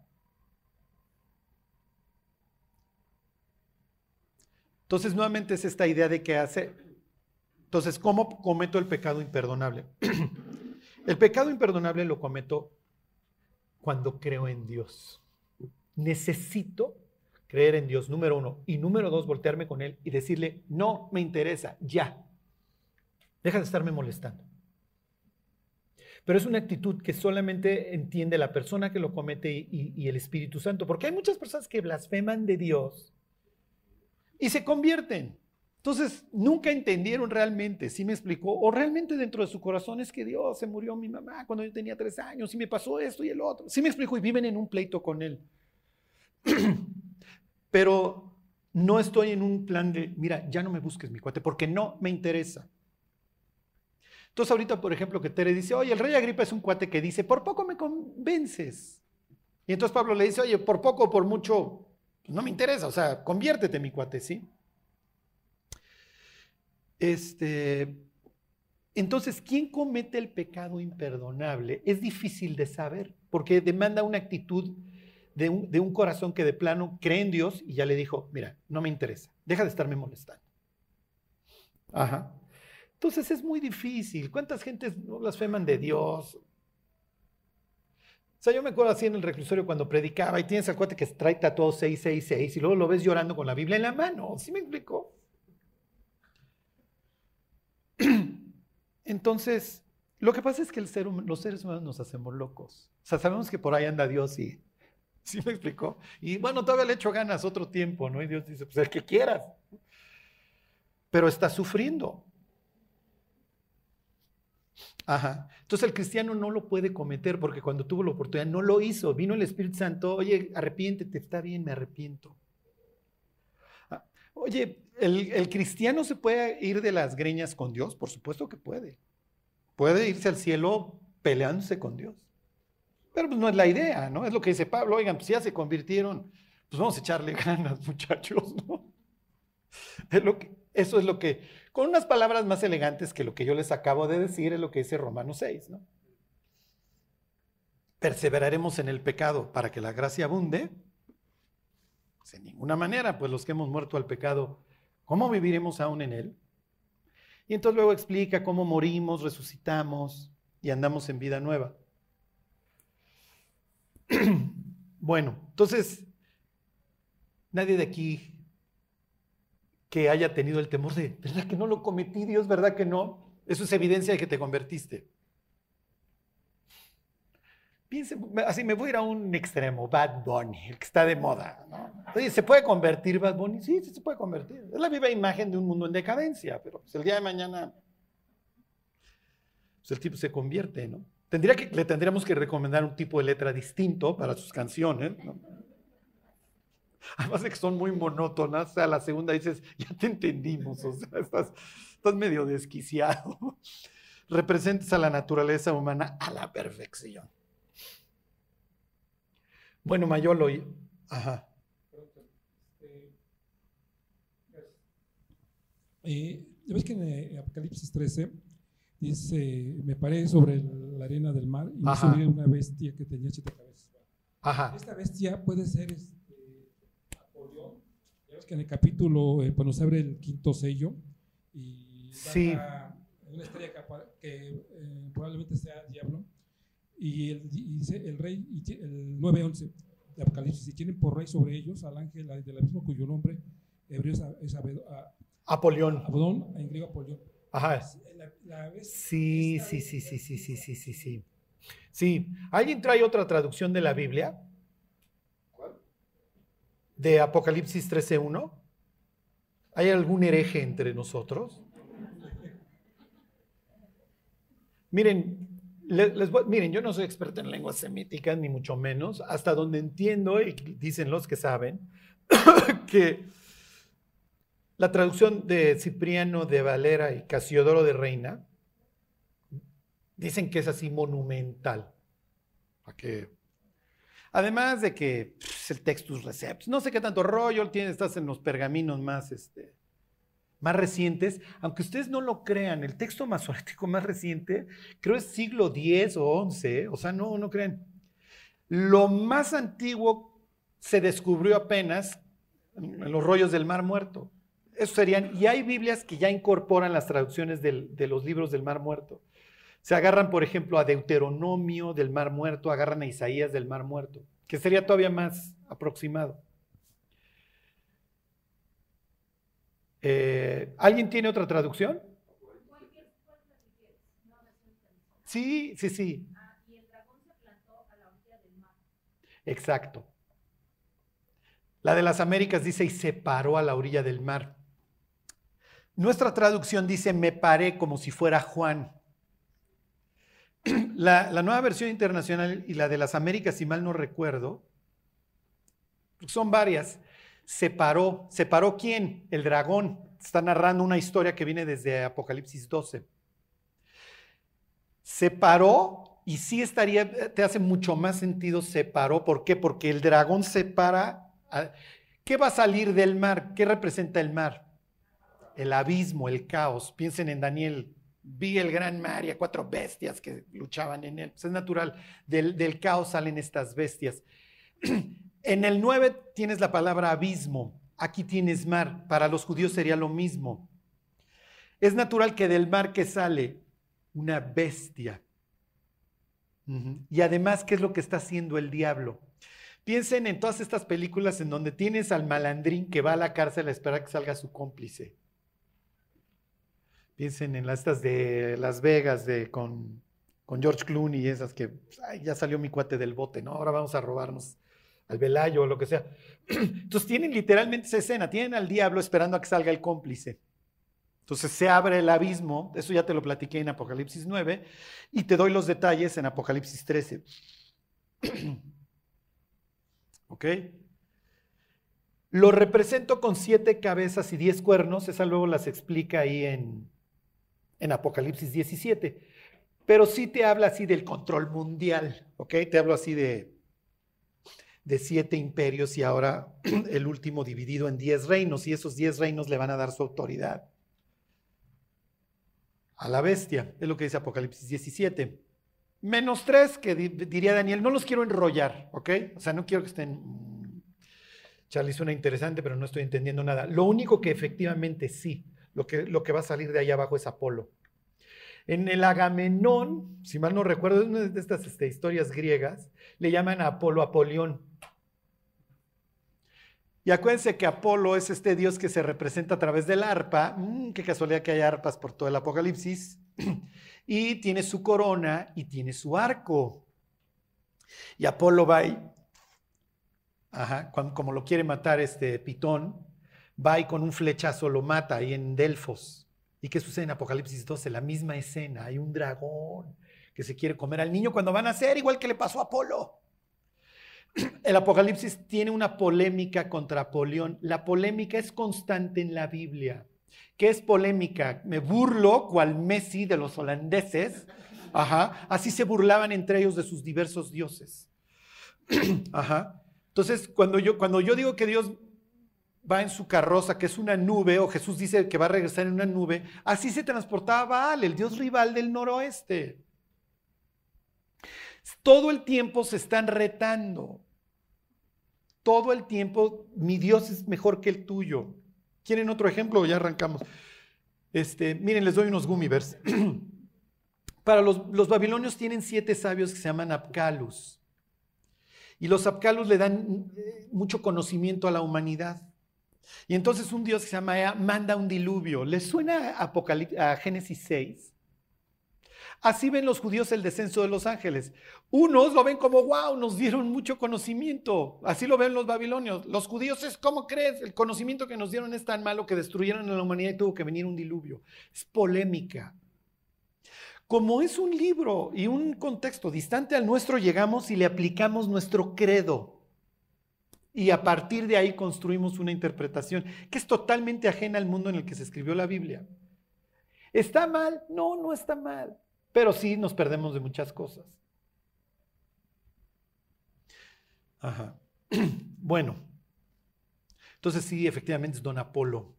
Entonces, nuevamente es esta idea de que hace. Entonces, ¿cómo cometo el pecado imperdonable? el pecado imperdonable lo cometo cuando creo en Dios. Necesito creer en Dios, número uno. Y número dos, voltearme con Él y decirle, no me interesa, ya. Deja de estarme molestando. Pero es una actitud que solamente entiende la persona que lo comete y el Espíritu Santo. Porque hay muchas personas que blasfeman de Dios y se convierten. Entonces, nunca entendieron realmente, ¿sí me explicó? O realmente dentro de su corazón es que Dios se murió mi mamá cuando yo tenía tres años y me pasó esto y el otro. ¿Sí me explicó? Y viven en un pleito con él. Pero no estoy en un plan de, mira, ya no me busques mi cuate, porque no me interesa. Entonces ahorita, por ejemplo, que Tere dice, oye, el rey Agripa es un cuate que dice, por poco me convences. Y entonces Pablo le dice, oye, por poco, por mucho, no me interesa, o sea, conviértete, mi cuate, ¿sí? Este, entonces, ¿quién comete el pecado imperdonable? Es difícil de saber, porque demanda una actitud de un, de un, corazón que de plano cree en Dios y ya le dijo, mira, no me interesa, deja de estarme molestando. Ajá. Entonces es muy difícil. ¿Cuántas gentes no blasfeman de Dios? O sea, yo me acuerdo así en el reclusorio cuando predicaba y tienes al cuate que trae tatuado 666 y luego lo ves llorando con la Biblia en la mano. ¿Sí me explicó? Entonces, lo que pasa es que los seres humanos nos hacemos locos. O sea, sabemos que por ahí anda Dios y... ¿Sí me explicó? Y bueno, todavía le echo ganas otro tiempo, ¿no? Y Dios dice, pues el que quieras. Pero está sufriendo. Ajá. Entonces el cristiano no lo puede cometer porque cuando tuvo la oportunidad no lo hizo. Vino el Espíritu Santo, oye, arrepiéntete, está bien, me arrepiento. Ah, oye, ¿el, ¿el, cristiano se puede ir de las greñas con Dios? Por supuesto que puede. Puede irse al cielo peleándose con Dios. Pero pues no es la idea, ¿no? Es lo que dice Pablo, oigan, pues ya se convirtieron, pues vamos a echarle ganas, muchachos, ¿no? Es lo que, eso es lo que, con unas palabras más elegantes que lo que yo les acabo de decir, es lo que dice Romanos 6, ¿no? Perseveraremos en el pecado para que la gracia abunde. Pues en ninguna manera, pues los que hemos muerto al pecado, ¿cómo viviremos aún en él? Y entonces luego explica cómo morimos, resucitamos y andamos en vida nueva. bueno, entonces, nadie de aquí que haya tenido el temor de, ¿verdad que no lo cometí, Dios? ¿Verdad que no? Eso es evidencia de que te convertiste. Piense, así me voy a ir a un extremo, Bad Bunny, el que está de moda. ¿no? Oye, ¿se puede convertir Bad Bunny? Sí, sí se puede convertir. Es la viva imagen de un mundo en decadencia, pero pues, el día de mañana pues, el tipo se convierte, ¿no? Tendría que, le tendríamos que recomendar un tipo de letra distinto para sus canciones, ¿no? Además de que son muy monótonas, o sea, la segunda dices, ya te entendimos, o sea, estás, estás medio desquiciado. Representas a la naturaleza humana a la perfección. Bueno, Mayolo, ajá. Eh, ya ves que en eh, Apocalipsis 13 dice, me paré sobre la arena del mar y me subí una bestia que tenía siete cabezas. Ajá. Esta bestia puede ser este. Que en el capítulo, eh, cuando se abre el quinto sello, y sí. una estrella que, eh, probablemente sea el diablo, y, el, dice el rey, y el 9.11 de Apocalipsis, y tienen por rey sobre ellos al ángel del abismo cuyo nombre hebreo es, es Apolión. Apolión, en griego Apolión. Ajá. sí, sí, sí, sí, sí, sí, sí, sí, sí. Sí. ¿Alguien trae otra traducción de la Biblia? De Apocalipsis 13.1. ¿Hay algún hereje entre nosotros? Miren, miren, yo no soy experto en lenguas semíticas, ni mucho menos, hasta donde entiendo, y dicen los que saben, que la traducción de Cipriano de Valera y Casiodoro de Reina dicen que es así monumental. Además de que pues, el textus receptus, no sé qué tanto rollo tiene, estás en los pergaminos más, este, más recientes, aunque ustedes no lo crean, el texto masorético más reciente creo es siglo X o XI, o sea, no, no crean. Lo más antiguo se descubrió apenas en los rollos del Mar Muerto. Eso serían, y hay Biblias que ya incorporan las traducciones de los libros del Mar Muerto. Se agarran, por ejemplo, a Deuteronomio del Mar Muerto, agarran a Isaías del Mar Muerto, que sería todavía más aproximado. Eh, ¿Alguien tiene otra traducción? Sí, sí, sí. Exacto. La de las Américas dice y se paró a la orilla del mar. Nuestra traducción dice, me paré como si fuera Juan. La, nueva versión internacional y la de las Américas, si mal no recuerdo, son varias. Se paró. ¿Se paró quién? El dragón. Está narrando una historia que viene desde Apocalipsis 12. Se paró y sí estaría, te hace mucho más sentido se paró. ¿Por qué? Porque el dragón se para. ¿Qué va a salir del mar? ¿Qué representa el mar? el abismo, el caos. Piensen en Daniel, vi el gran mar y a cuatro bestias que luchaban en él. Pues es natural, del, caos salen estas bestias. En el 9 tienes la palabra abismo, aquí tienes mar, para los judíos sería lo mismo. Es natural que del mar que sale una bestia. Y además, ¿qué es lo que está haciendo el diablo? Piensen en todas estas películas en donde tienes al malandrín que va a la cárcel a esperar que salga su cómplice. Piensen en las estas de Las Vegas de, con, George Clooney y esas que pues, ya salió mi cuate del bote, ¿no? Ahora vamos a robarnos al velayo o lo que sea. Entonces tienen literalmente esa escena, tienen al diablo esperando a que salga el cómplice. Entonces se abre el abismo, eso ya te lo platiqué en Apocalipsis 9, y te doy los detalles en Apocalipsis 13. ¿Ok? Lo represento con siete cabezas y diez cuernos, esa luego las explica ahí en, en Apocalipsis 17. Pero sí te habla así del control mundial, ¿ok? Te hablo así de, de siete imperios y ahora el último dividido en diez reinos y esos diez reinos le van a dar su autoridad a la bestia, es lo que dice Apocalipsis 17. Menos tres, que diría Daniel, no los quiero enrollar, ¿ok? O sea, no quiero que estén... Mm, Charlie suena interesante, pero no estoy entendiendo nada. Lo único que efectivamente sí lo que, lo que va a salir de ahí abajo es Apolo. En el Agamenón, si mal no recuerdo, es una de estas este, historias griegas, le llaman a Apolo Apolión. Y acuérdense que Apolo es este dios que se representa a través del arpa. Mm, qué casualidad que hay arpas por todo el Apocalipsis. y tiene su corona y tiene su arco. Y Apolo va y, como lo quiere matar este Pitón, va y con un flechazo lo mata ahí en Delfos. ¿Y qué sucede en Apocalipsis 12? La misma escena, hay un dragón que se quiere comer al niño cuando van a ser igual que le pasó a Apolo. El Apocalipsis tiene una polémica contra Apolión. La polémica es constante en la Biblia. ¿Qué es polémica? Me burlo cual Messi de los holandeses. Ajá. Así se burlaban entre ellos de sus diversos dioses. Ajá. Entonces, cuando yo, cuando yo digo que Dios va en su carroza, que es una nube, o Jesús dice que va a regresar en una nube, así se transportaba Baal, el dios rival del noroeste. Todo el tiempo se están retando. Todo el tiempo, mi Dios es mejor que el tuyo. ¿Quieren otro ejemplo? Ya arrancamos. Este, miren, les doy unos gummibers. Para los, los, babilonios tienen siete sabios que se llaman Apkalus. Y los Apkalus le dan eh, mucho conocimiento a la humanidad. Y entonces un Dios que se llama Ea manda un diluvio. ¿Les suena a, Génesis 6? Así ven los judíos el descenso de los ángeles. Unos lo ven como, wow, nos dieron mucho conocimiento. Así lo ven los babilonios. Los judíos es, ¿cómo crees? El conocimiento que nos dieron es tan malo que destruyeron a la humanidad y tuvo que venir un diluvio. Es polémica. Como es un libro y un contexto distante al nuestro, llegamos y le aplicamos nuestro credo. Y a partir de ahí construimos una interpretación que es totalmente ajena al mundo en el que se escribió la Biblia. ¿Está mal? No, no está mal. Pero sí nos perdemos de muchas cosas. Ajá. Bueno, entonces sí, efectivamente es don Apolo.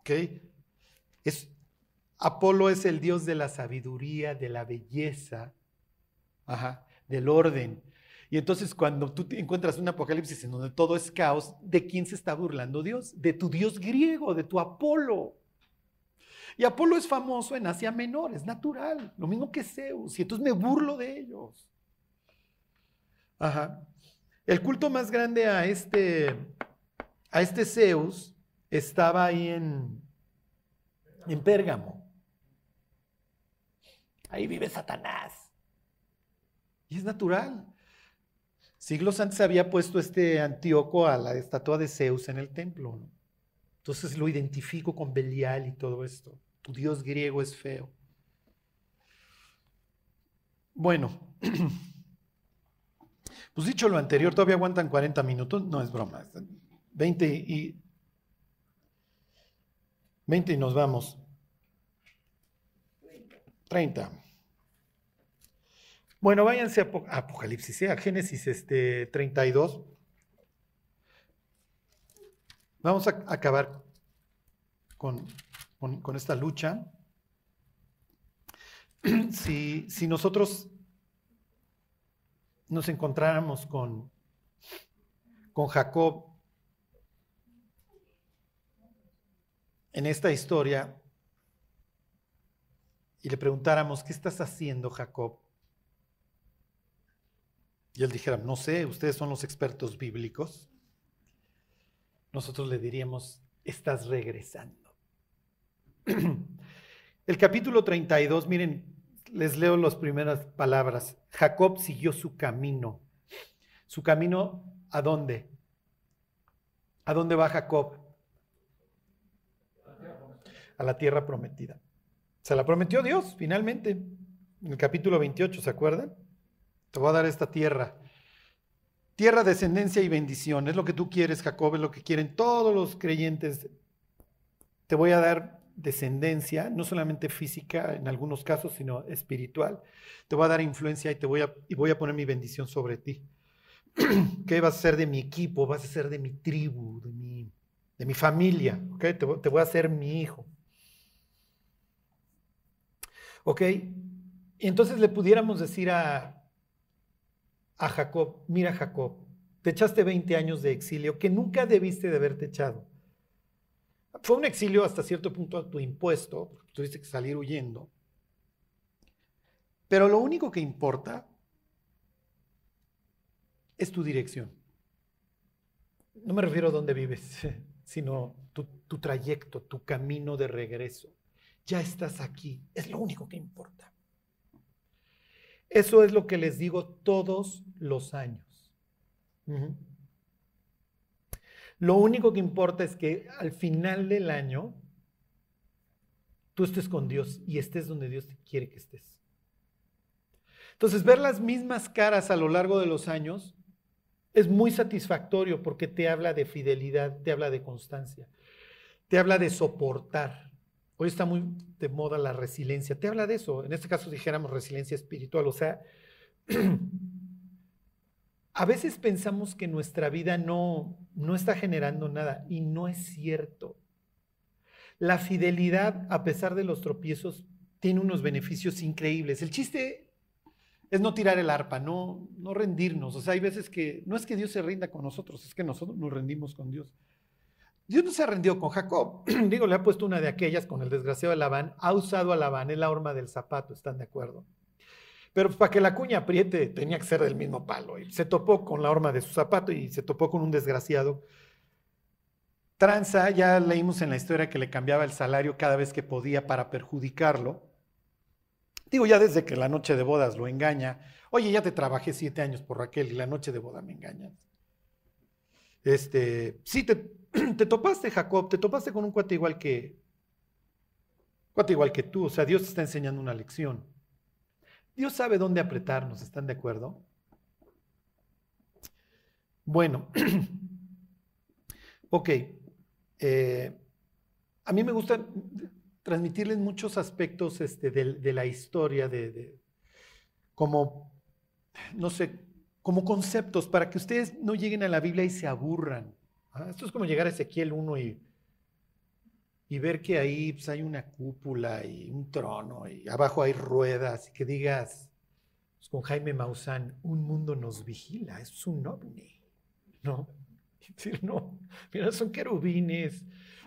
¿Ok? Es, Apolo es el dios de la sabiduría, de la belleza, ajá, del orden. Y entonces cuando tú encuentras un apocalipsis en donde todo es caos, ¿de quién se está burlando Dios? De tu dios griego, de tu Apolo. Y Apolo es famoso en Asia Menor, es natural, lo mismo que Zeus, y entonces me burlo de ellos. Ajá. El culto más grande a este, a este Zeus estaba ahí en, en Pérgamo. Ahí vive Satanás. Y es natural. Siglos antes había puesto este Antíoco a la estatua de Zeus en el templo. Entonces lo identifico con Belial y todo esto tu Dios griego es feo. Bueno, pues dicho lo anterior, todavía aguantan 40 minutos, no es broma, 20 y 20 y nos vamos. 30. Bueno, váyanse a Apocalipsis, ¿eh? a Génesis este, 32. Vamos a acabar con con, esta lucha, si, si, nosotros nos encontráramos con, con Jacob en esta historia y le preguntáramos, ¿qué estás haciendo, Jacob? Y él dijera, no sé, ustedes son los expertos bíblicos. Nosotros le diríamos, estás regresando. El capítulo 32, miren, les leo las primeras palabras. Jacob siguió su camino. ¿Su camino a dónde? ¿A dónde va Jacob? A la tierra prometida. Se la prometió Dios, finalmente. En el capítulo 28, ¿se acuerdan? Te voy a dar esta tierra. Tierra, descendencia y bendición. Es lo que tú quieres, Jacob, es lo que quieren todos los creyentes. Te voy a dar descendencia, no solamente física en algunos casos, sino espiritual. Te voy a dar influencia y, te voy, a, y voy a poner mi bendición sobre ti. ¿Qué vas a ser de mi equipo? Vas a ser de mi tribu, de mi, de mi familia. ¿okay? Te, voy a hacer mi hijo. ¿Ok? Y entonces le pudiéramos decir a, a Jacob, mira Jacob, te echaste 20 años de exilio que nunca debiste de haberte echado. Fue un exilio hasta cierto punto a tu impuesto, tuviste que salir huyendo. Pero lo único que importa es tu dirección. No me refiero a dónde vives, sino tu, tu trayecto, tu camino de regreso. Ya estás aquí, es lo único que importa. Eso es lo que les digo todos los años. Lo único que importa es que al final del año tú estés con Dios y estés donde Dios te quiere que estés. Entonces, ver las mismas caras a lo largo de los años es muy satisfactorio porque te habla de fidelidad, te habla de constancia, te habla de soportar. Hoy está muy de moda la resiliencia, te habla de eso. En este caso dijéramos resiliencia espiritual, o sea, a veces pensamos que nuestra vida no, no está generando nada y no es cierto. La fidelidad, a pesar de los tropiezos, tiene unos beneficios increíbles. El chiste es no tirar el arpa, no, no rendirnos. O sea, hay veces que no es que Dios se rinda con nosotros, es que nosotros nos rendimos con Dios. Dios no se ha rendido con Jacob. Digo, le ha puesto una de aquellas con el desgraciado de Labán, ha usado a Labán, es la horma del zapato, ¿están de acuerdo? Pero para que la cuña apriete tenía que ser del mismo palo. Y se topó con la horma de su zapato y se topó con un desgraciado. Tranza, ya leímos en la historia que le cambiaba el salario cada vez que podía para perjudicarlo. Digo, ya desde que la noche de bodas lo engaña. Oye, ya te trabajé siete años por Raquel y la noche de boda me engañas. Este, sí, te, te topaste, Jacob, te topaste con un cuate igual que, cuate igual que tú. O sea, Dios te está enseñando una lección. Dios sabe dónde apretarnos, ¿están de acuerdo? Bueno, ok. Eh, a mí me gusta transmitirles muchos aspectos este, de, la historia, de, como, no sé, como conceptos, para que ustedes no lleguen a la Biblia y se aburran. ¿Ah? Esto es como llegar a Ezequiel 1 y, y ver que ahí pues, hay una cúpula y un trono y abajo hay ruedas y que digas, pues, con Jaime Maussan, un mundo nos vigila, es un ovni, ¿no? No, mira, son querubines,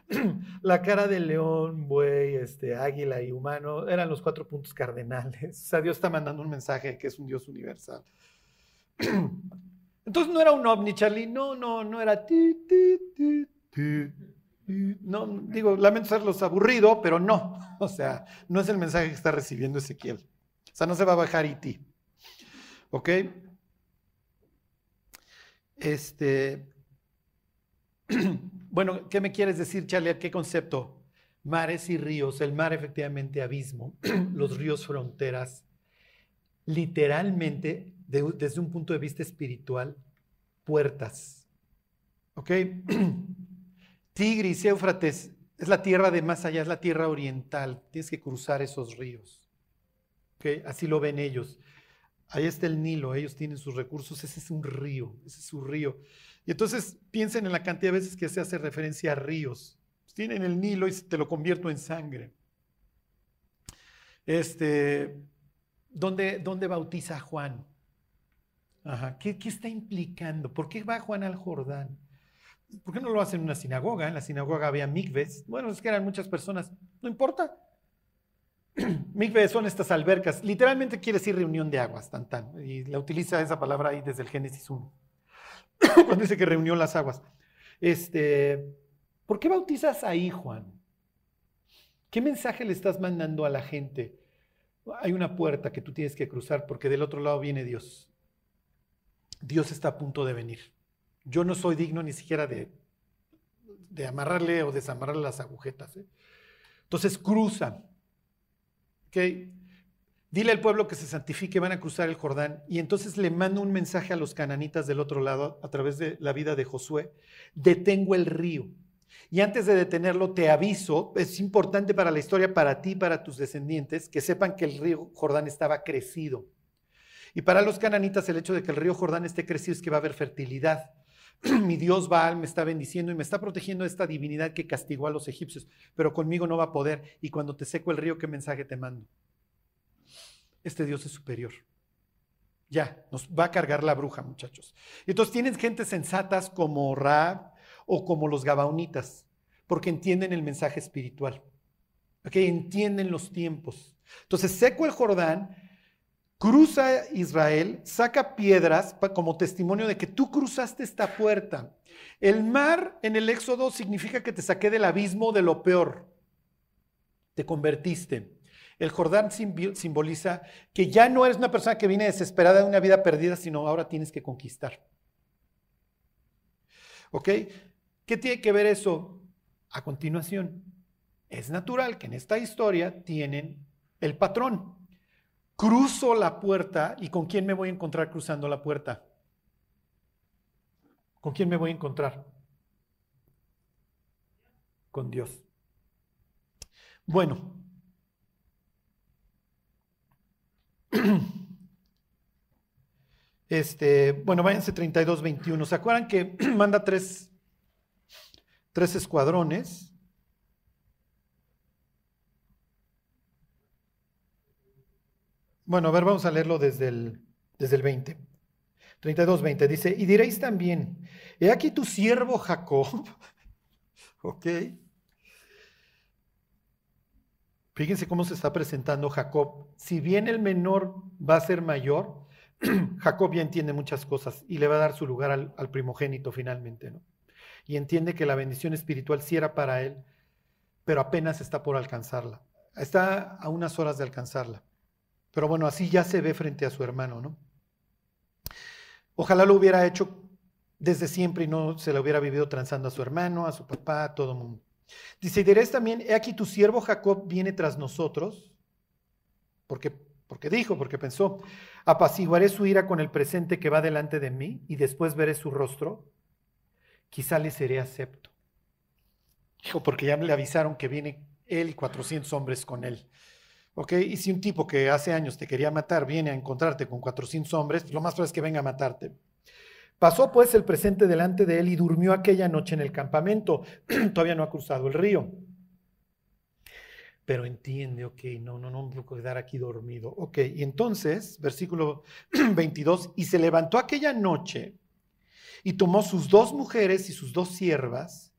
la cara de león, buey, este, águila y humano eran los cuatro puntos cardenales. O sea, Dios está mandando un mensaje que es un Dios universal. Entonces no era un ovni, Charlie, no, no, no era ti, ti, ti. No, digo, lamento serlos aburrido, pero no. O sea, no es el mensaje que está recibiendo Ezequiel. O sea, no se va a bajar ti. ¿Ok? Este. Bueno, ¿qué me quieres decir, Charlie? ¿Qué concepto? Mares y ríos. El mar, efectivamente, abismo. Los ríos, fronteras. Literalmente, desde un punto de vista espiritual, puertas. ¿Ok? Tigris, Éufrates, es la tierra de más allá, es la tierra oriental. Tienes que cruzar esos ríos. Así lo ven ellos. Ahí está el Nilo, ellos tienen sus recursos, ese es un río, ese es su río. Y entonces piensen en la cantidad de veces que se hace referencia a ríos. Pues tienen el Nilo y te lo convierto en sangre. Este, ¿dónde, dónde bautiza Juan? ¿Qué, ¿Qué está implicando? ¿Por qué va Juan al Jordán? ¿Por qué no lo hacen en una sinagoga? En la sinagoga había mikves. Bueno, es que eran muchas personas. No importa. Mikves son estas albercas. Literalmente quiere decir reunión de aguas, tan tan. Y la utiliza esa palabra ahí desde el Génesis 1. Cuando dice que reunió las aguas. Este, ¿Por qué bautizas ahí, Juan? ¿Qué mensaje le estás mandando a la gente? Hay una puerta que tú tienes que cruzar porque del otro lado viene Dios. Dios está a punto de venir. Yo no soy digno ni siquiera de, de amarrarle o desamarrarle las agujetas. ¿eh? Entonces cruzan. Dile al pueblo que se santifique, van a cruzar el Jordán. Y entonces le mando un mensaje a los cananitas del otro lado a través de la vida de Josué. Detengo el río. Y antes de detenerlo, te aviso, es importante para la historia, para ti, para tus descendientes, que sepan que el río Jordán estaba crecido. Y para los cananitas el hecho de que el río Jordán esté crecido es que va a haber fertilidad. Mi Dios Baal me está bendiciendo y me está protegiendo esta divinidad que castigó a los egipcios, pero conmigo no va a poder. Y cuando te seco el río, ¿qué mensaje te mando? Este Dios es superior. Ya, nos va a cargar la bruja, muchachos. Entonces tienen gente sensatas como Ra o como los Gabaonitas, porque entienden el mensaje espiritual. ¿okay? Entienden los tiempos. Entonces seco el Jordán cruza Israel, saca piedras como testimonio de que tú cruzaste esta puerta. El mar en el Éxodo significa que te saqué del abismo de lo peor. Te convertiste. El Jordán simboliza que ya no eres una persona que viene desesperada de una vida perdida, sino ahora tienes que conquistar. ¿Ok? ¿Qué tiene que ver eso? A continuación, es natural que en esta historia tienen el patrón. Cruzo la puerta y ¿con quién me voy a encontrar cruzando la puerta? ¿Con quién me voy a encontrar? Con Dios. Bueno. Este, bueno, váyanse 32, 21. ¿Se acuerdan que manda tres, tres escuadrones? Bueno, a ver, vamos a leerlo desde el, desde el 20. 32, 20. Dice, y diréis también, he aquí tu siervo Jacob. ok. Fíjense cómo se está presentando Jacob. Si bien el menor va a ser mayor, Jacob ya entiende muchas cosas y le va a dar su lugar al, al, primogénito finalmente, ¿no? Y entiende que la bendición espiritual sí era para él, pero apenas está por alcanzarla. Está a unas horas de alcanzarla. Pero bueno, así ya se ve frente a su hermano, ¿no? Ojalá lo hubiera hecho desde siempre y no se lo hubiera vivido transando a su hermano, a su papá, a todo mundo. Dice, y diréis también, he aquí tu siervo Jacob viene tras nosotros, porque, porque dijo, porque pensó, apaciguaré su ira con el presente que va delante de mí y después veré su rostro, quizá le seré acepto. Dijo, porque ya me le avisaron que viene él y 400 hombres con él. ¿Ok? Y si un tipo que hace años te quería matar viene a encontrarte con 400 hombres, lo más probable es que venga a matarte. Pasó pues el presente delante de él y durmió aquella noche en el campamento. Todavía no ha cruzado el río. Pero entiende, ok, no, no, no me puedo quedar aquí dormido. Ok, y entonces, versículo 22, y se levantó aquella noche y tomó sus dos mujeres y sus dos siervas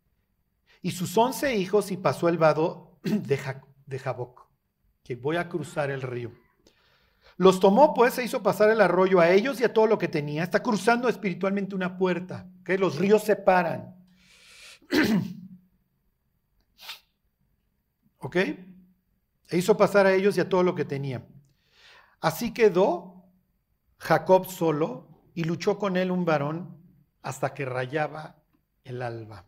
y sus once hijos y pasó el vado de, de Jaboc que voy a cruzar el río. Los tomó, pues, se hizo pasar el arroyo a ellos y a todo lo que tenía. Está cruzando espiritualmente una puerta, que los ríos separan. ¿Ok? E hizo pasar a ellos y a todo lo que tenía. Así quedó Jacob solo y luchó con él un varón hasta que rayaba el alba.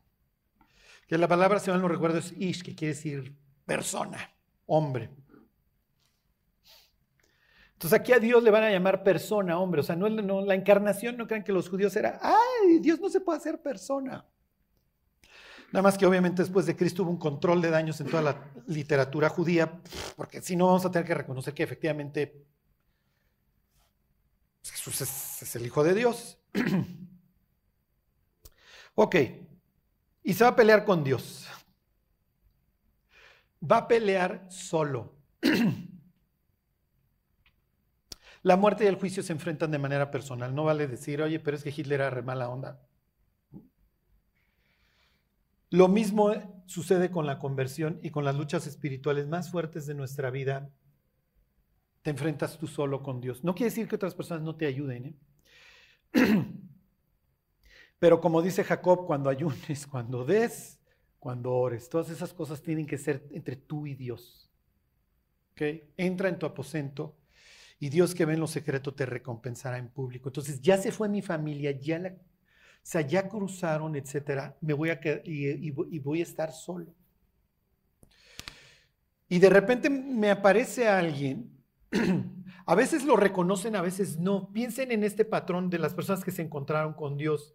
Que la palabra, si mal no recuerdo, es ish, que quiere decir persona, hombre. Entonces aquí a Dios le van a llamar persona, hombre. O sea, no, la encarnación, no crean que los judíos eran, ay, Dios no se puede hacer persona. Nada más que obviamente después de Cristo hubo un control de daños en toda la literatura judía, porque si no vamos a tener que reconocer que efectivamente Jesús es, el Hijo de Dios. ok, y se va a pelear con Dios. Va a pelear solo. La muerte y el juicio se enfrentan de manera personal. No vale decir, oye, pero es que Hitler era re mala onda. Lo mismo sucede con la conversión y con las luchas espirituales más fuertes de nuestra vida. Te enfrentas tú solo con Dios. No quiere decir que otras personas no te ayuden. ¿eh? Pero como dice Jacob, cuando ayunes, cuando des, cuando ores, todas esas cosas tienen que ser entre tú y Dios. ¿Okay? Entra en tu aposento y Dios que ve en lo secreto te recompensará en público. Entonces ya se fue mi familia, ya la, o sea, ya cruzaron, etcétera, me voy a y, y voy a estar solo. Y de repente me aparece alguien, a veces lo reconocen, a veces no. Piensen en este patrón de las personas que se encontraron con Dios.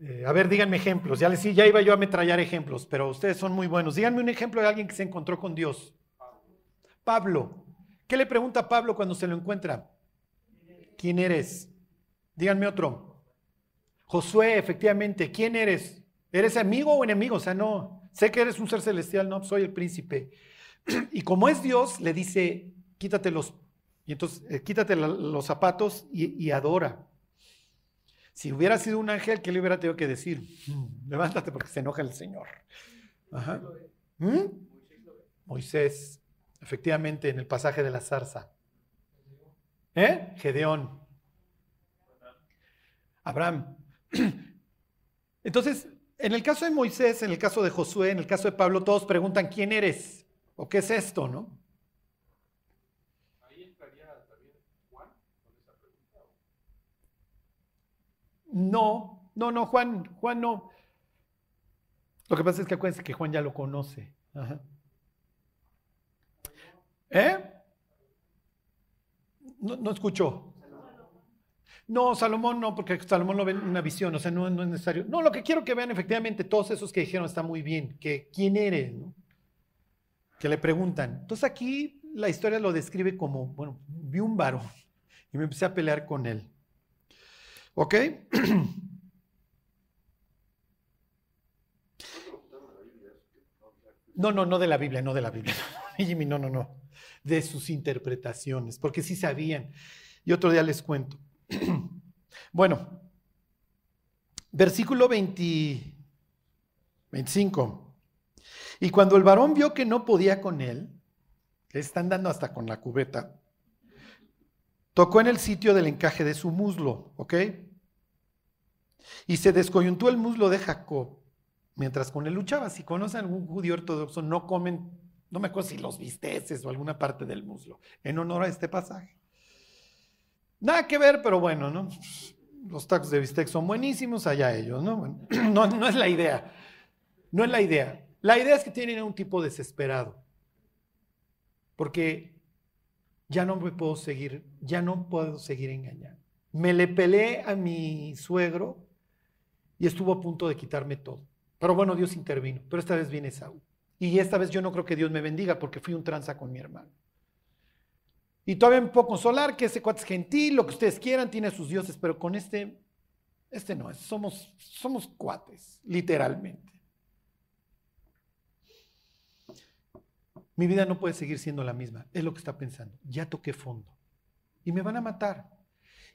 Eh, a ver, díganme ejemplos. Ya les ya iba yo a metrallar ejemplos, pero ustedes son muy buenos. Díganme un ejemplo de alguien que se encontró con Dios. Pablo. ¿Qué le pregunta a Pablo cuando se lo encuentra? ¿Quién eres? Díganme otro. Josué, efectivamente, ¿quién eres? ¿Eres amigo o enemigo? O sea, no, sé que eres un ser celestial, no, soy el príncipe. Y como es Dios, le dice, quítate los, y entonces, eh, quítate los zapatos y, adora. Si hubiera sido un ángel, ¿qué le hubiera tenido que decir? Mm, levántate porque se enoja el Señor. Ajá. ¿Mm? Moisés. Efectivamente, en el pasaje de la zarza. ¿Eh? ¿Eh? Gedeón. Abraham. Entonces, en el caso de Moisés, en el caso de Josué, en el caso de Pablo, todos preguntan quién eres o qué es esto, ¿no? No, no, no, Juan, Juan no. Lo que pasa es que acuérdense que Juan ya lo conoce. Ajá. ¿Eh? No, no escuchó. No, Salomón no, porque Salomón no ve una visión, o sea, no, no, es necesario. No, lo que quiero que vean efectivamente, todos esos que dijeron está muy bien, que quién eres, que le preguntan. Entonces aquí la historia lo describe como, bueno, vi un varón y me empecé a pelear con él. ¿Ok? No, no, no de la Biblia, no de la Biblia. Jimmy, no, no, no. De sus interpretaciones, porque sí sabían. Y otro día les cuento. Bueno, versículo 20, 25. Y cuando el varón vio que no podía con él, le están dando hasta con la cubeta, tocó en el sitio del encaje de su muslo, ¿ok? Y se descoyuntó el muslo de Jacob mientras con él luchaba. Si conocen algún judío ortodoxo, no comen, no me acuerdo si los bisteces o alguna parte del muslo, en honor a este pasaje. Nada que ver, pero bueno, ¿no? Los tacos de bistec son buenísimos, allá ellos, ¿no? no, no es la idea. No es la idea. La idea es que tienen un tipo desesperado. Porque ya no me puedo seguir, ya no puedo seguir engañando. Me le peleé a mi suegro y estuvo a punto de quitarme todo. Pero bueno, Dios intervino. Pero esta vez viene Saúl. Y esta vez yo no creo que Dios me bendiga porque fui un tranza con mi hermano. Y todavía me puedo consolar que ese cuate es gentil, lo que ustedes quieran, tiene sus dioses, pero con este, este no, somos, somos cuates, literalmente. Mi vida no puede seguir siendo la misma. Es lo que está pensando. Ya toqué fondo. Y me van a matar.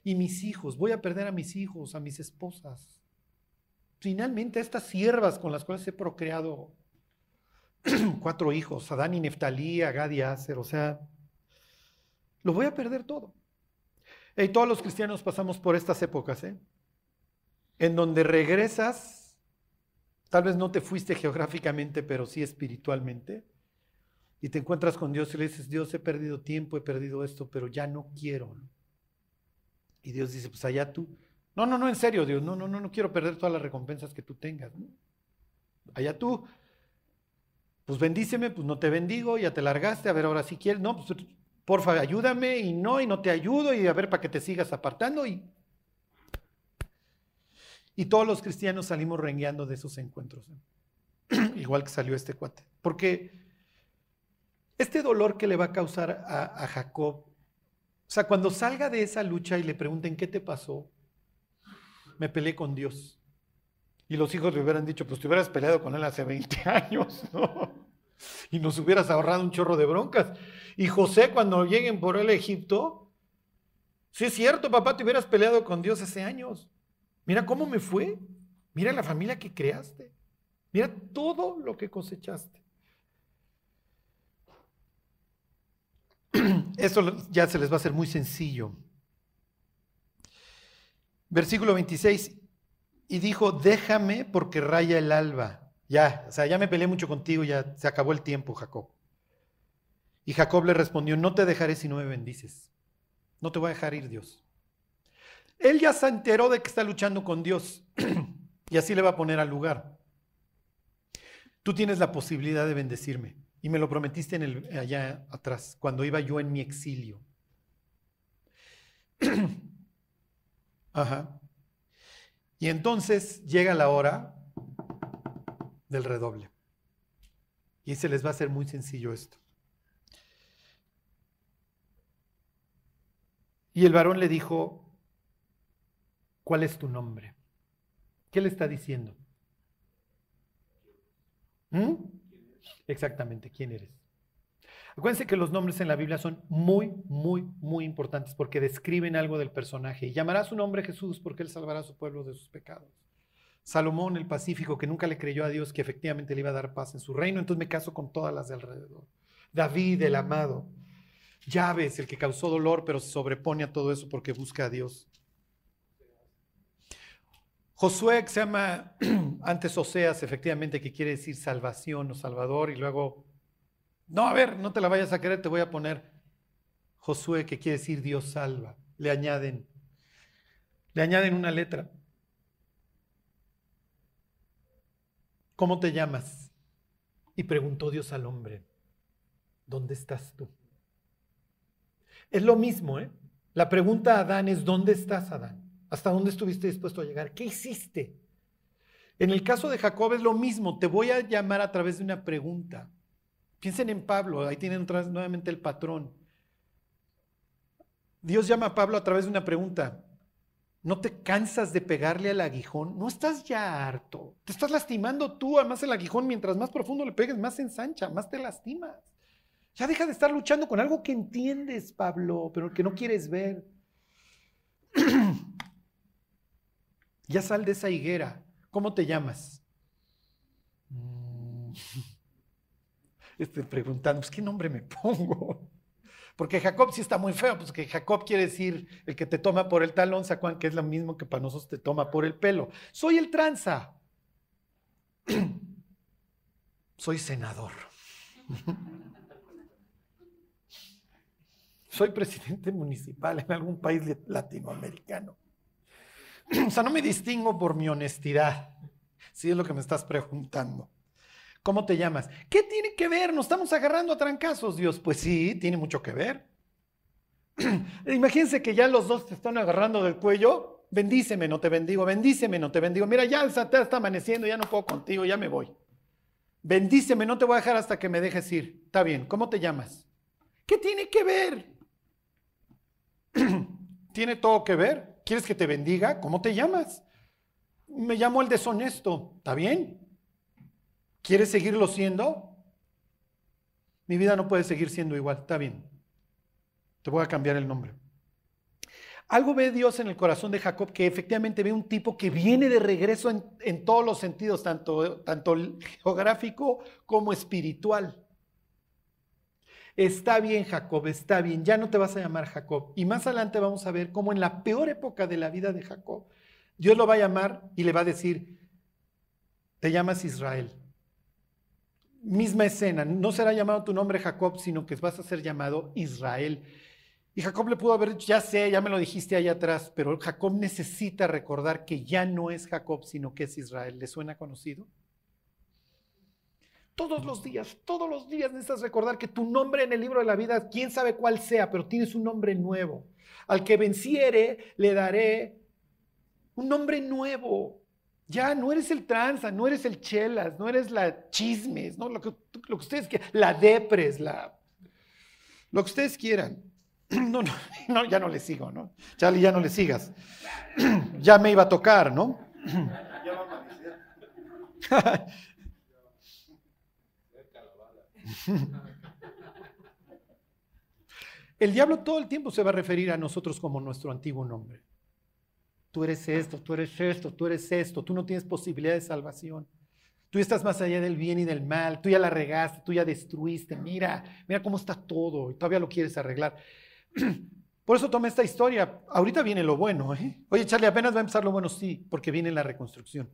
Y mis hijos, voy a perder a mis hijos, a mis esposas. Finalmente, estas siervas con las cuales he procreado cuatro hijos, Adán y Neftalí, Agad y Aser, o sea, lo voy a perder todo. Y todos los cristianos pasamos por estas épocas, ¿eh? En donde regresas, tal vez no te fuiste geográficamente, pero sí espiritualmente y te encuentras con Dios y le dices, Dios, he perdido tiempo, he perdido esto, pero ya no quiero. Y Dios dice, pues allá tú. No, no, no, en serio, Dios, no, no, no, no quiero perder todas las recompensas que tú tengas. Allá tú, pues bendíceme, pues no te bendigo, ya te largaste, a ver, ahora si quieres, no, pues porfa, ayúdame y no, y no te ayudo, y a ver para que te sigas apartando. Y, y todos los cristianos salimos rengueando de esos encuentros, igual que salió este cuate. Porque este dolor que le va a causar a, Jacob, o sea, cuando salga de esa lucha y le pregunten, ¿qué te pasó? Me peleé con Dios. Y los hijos le hubieran dicho, pues te hubieras peleado con él hace 20 años, ¿no? Y nos hubieras ahorrado un chorro de broncas. Y José, cuando lleguen por el Egipto, sí es cierto, papá, te hubieras peleado con Dios hace años. Mira cómo me fue. Mira la familia que creaste. Mira todo lo que cosechaste. Esto ya se les va a hacer muy sencillo. Versículo 26. Y dijo, déjame porque raya el alba. Ya, o sea, ya me peleé mucho contigo, ya se acabó el tiempo, Jacob. Y Jacob le respondió, no te dejaré si no me bendices. No te voy a dejar ir, Dios. Él ya se enteró de que está luchando con Dios y así le va a poner al lugar. Tú tienes la posibilidad de bendecirme. Y me lo prometiste en el, allá atrás, cuando iba yo en mi exilio. Ajá. Y entonces llega la hora del redoble. Y se les va a hacer muy sencillo esto. Y el varón le dijo, ¿cuál es tu nombre? ¿Qué le está diciendo? ¿Mm? exactamente quién eres. Acuérdense que los nombres en la Biblia son muy, muy, muy importantes porque describen algo del personaje. Llamará su nombre Jesús porque él salvará a su pueblo de sus pecados. Salomón el Pacífico, que nunca le creyó a Dios que efectivamente le iba a dar paz en su reino, entonces me caso con todas las de alrededor. David, el amado. Llaves, el que causó dolor, pero se sobrepone a todo eso porque busca a Dios. Josué, que se llama antes Oseas, efectivamente, que quiere decir salvación o salvador, y luego, no, a ver, no te la vayas a querer, te voy a poner Josué, que quiere decir Dios salva. Le añaden, le añaden una letra. ¿Cómo te llamas? Y preguntó Dios al hombre, ¿dónde estás tú? Es lo mismo, ¿eh? La pregunta a Adán es, ¿dónde estás, Adán? ¿Hasta dónde estuviste dispuesto a llegar? ¿Qué hiciste? En el caso de Jacob es lo mismo, te voy a llamar a través de una pregunta. Piensen en Pablo, ahí tienen nuevamente el patrón. Dios llama a Pablo a través de una pregunta. ¿No te cansas de pegarle al aguijón? ¿No estás ya harto? Te estás lastimando tú, además el aguijón, mientras más profundo le pegues, más se ensancha, más te lastimas. Ya deja de estar luchando con algo que entiendes, Pablo, pero que no quieres ver. ya sal de esa higuera. ¿Cómo te llamas? Estoy preguntando, pues, ¿qué nombre me pongo? Porque Jacob sí está muy feo, pues que Jacob quiere decir el que te toma por el talón, Sacuán, que es lo mismo que para nosotros te toma por el pelo. Soy el tranza. Soy senador. soy presidente municipal en algún país latinoamericano. O sea, no me distingo por mi honestidad, si es lo que me estás preguntando. ¿Cómo te llamas? ¿Qué tiene que ver? Nos estamos agarrando a trancazos, Dios. Pues sí, tiene mucho que ver. Imagínense que ya los dos te están agarrando del cuello. Bendíceme, no te bendigo. Bendíceme, no te bendigo. Mira, ya está amaneciendo, ya no puedo contigo, ya me voy. Bendíceme, no te voy a dejar hasta que me dejes ir. Está bien, ¿cómo te llamas? ¿Qué tiene que ver? ¿Tiene todo que ver? ¿Quieres que te bendiga? ¿Cómo te llamas? Me llamo el deshonesto. ¿Está bien? ¿Quieres seguirlo siendo? Mi vida no puede seguir siendo igual. Está bien. Te voy a cambiar el nombre. Algo ve Dios en el corazón de Jacob que efectivamente ve un tipo que viene de regreso en, todos los sentidos, tanto, tanto geográfico como espiritual. Está bien, Jacob, está bien, ya no te vas a llamar Jacob. Y más adelante vamos a ver cómo en la peor época de la vida de Jacob, Dios lo va a llamar y le va a decir, te llamas Israel. Misma escena, no será llamado tu nombre Jacob, sino que vas a ser llamado Israel. Y Jacob le pudo haber dicho, ya sé, ya me lo dijiste ahí atrás, pero Jacob necesita recordar que ya no es Jacob, sino que es Israel. ¿Le suena conocido? Todos los días, todos los días necesitas recordar que tu nombre en el libro de la vida, quién sabe cuál sea, pero tienes un nombre nuevo. Al que venciere, le daré un nombre nuevo. Ya no eres el tranza, no eres el chelas, no eres la chismes, ¿no? Lo que, ustedes quieran, la depres, la, lo que ustedes quieran. No, no, no, ya no le sigo, ¿no? Charlie, ya no le sigas. Ya me iba a tocar, ¿no? El diablo todo el tiempo se va a referir a nosotros como nuestro antiguo nombre. Tú eres esto, tú eres esto, tú eres esto, tú no tienes posibilidad de salvación. Tú estás más allá del bien y del mal, tú ya la regaste, tú ya destruiste, mira, mira cómo está todo y todavía lo quieres arreglar. Por eso tomé esta historia. Ahorita viene lo bueno. ¿eh? Oye, Charlie, apenas va a empezar lo bueno, sí, porque viene la reconstrucción.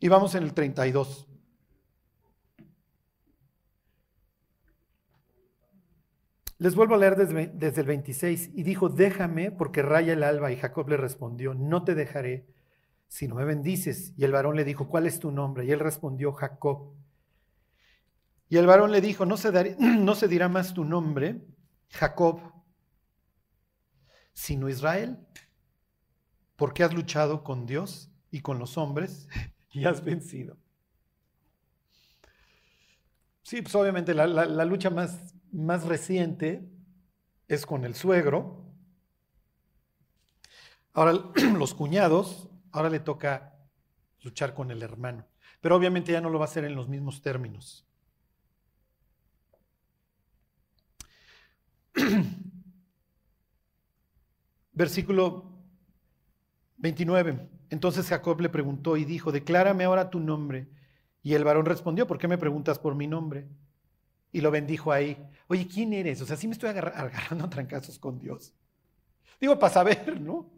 Y vamos en el 32. Les vuelvo a leer desde, el 26 y dijo, déjame porque raya el alba. Y Jacob le respondió, no te dejaré si no me bendices. Y el varón le dijo, ¿cuál es tu nombre? Y él respondió, Jacob. Y el varón le dijo, no se, no se dirá más tu nombre, Jacob, sino Israel, porque has luchado con Dios y con los hombres y has vencido. Sí, pues obviamente la lucha más más reciente es con el suegro. Ahora los cuñados, ahora le toca luchar con el hermano. Pero obviamente ya no lo va a hacer en los mismos términos. Versículo 29. Entonces Jacob le preguntó y dijo, declárame ahora tu nombre. Y el varón respondió, ¿por qué me preguntas por mi nombre? Y lo bendijo ahí. Oye, ¿quién eres? O sea, sí me estoy agarrando a trancazos con Dios. Digo, para saber, ¿no?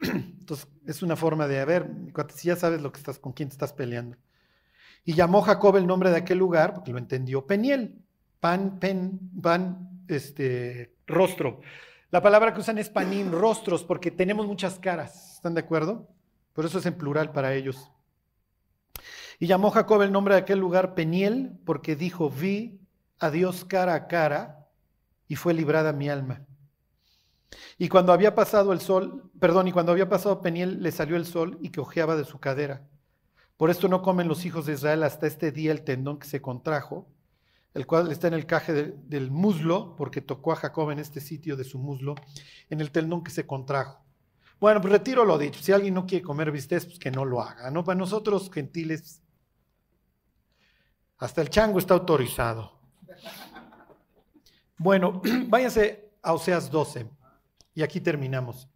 Entonces, es una forma de, a ver, si ya sabes lo que estás, con quién te estás peleando. Y llamó Jacob el nombre de aquel lugar, porque lo entendió, Peniel. Pan, pen, pan, este, rostro. La palabra que usan es panín, rostros, porque tenemos muchas caras. ¿Están de acuerdo? Por eso es en plural para ellos. Y llamó Jacob el nombre de aquel lugar Peniel, porque dijo, vi a Dios cara a cara y fue librada mi alma. Y cuando había pasado el sol, perdón, y cuando había pasado Peniel, le salió el sol y que ojeaba de su cadera. Por esto no comen los hijos de Israel hasta este día el tendón que se contrajo, el cual está en el caje del muslo, porque tocó a Jacob en este sitio de su muslo, en el tendón que se contrajo. Bueno, pues retiro lo dicho. Si alguien no quiere comer bistecs, pues que no lo haga. ¿no? Para nosotros, gentiles, hasta el chango está autorizado. Bueno, váyanse a Oseas 12. Y aquí terminamos.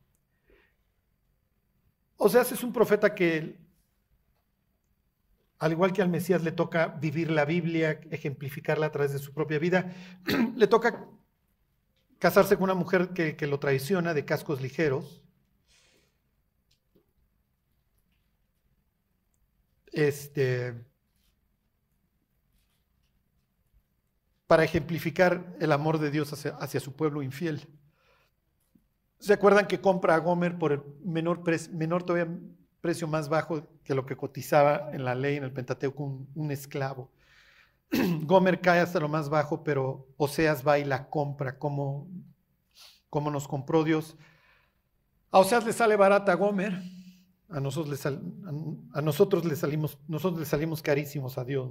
Oseas es un profeta que, al igual que al Mesías, le toca vivir la Biblia, ejemplificarla a través de su propia vida. le toca casarse con una mujer que, que lo traiciona de cascos ligeros. Este, para ejemplificar el amor de Dios hacia, su pueblo infiel. ¿Se acuerdan que compra a Gomer por el menor, menor todavía precio más bajo que lo que cotizaba en la ley, en el Pentateuco, un, esclavo? Gomer cae hasta lo más bajo, pero Oseas va y la compra, como, como nos compró Dios. A Oseas le sale barata a Gomer, a nosotros le, salimos, nosotros le salimos carísimos a Dios.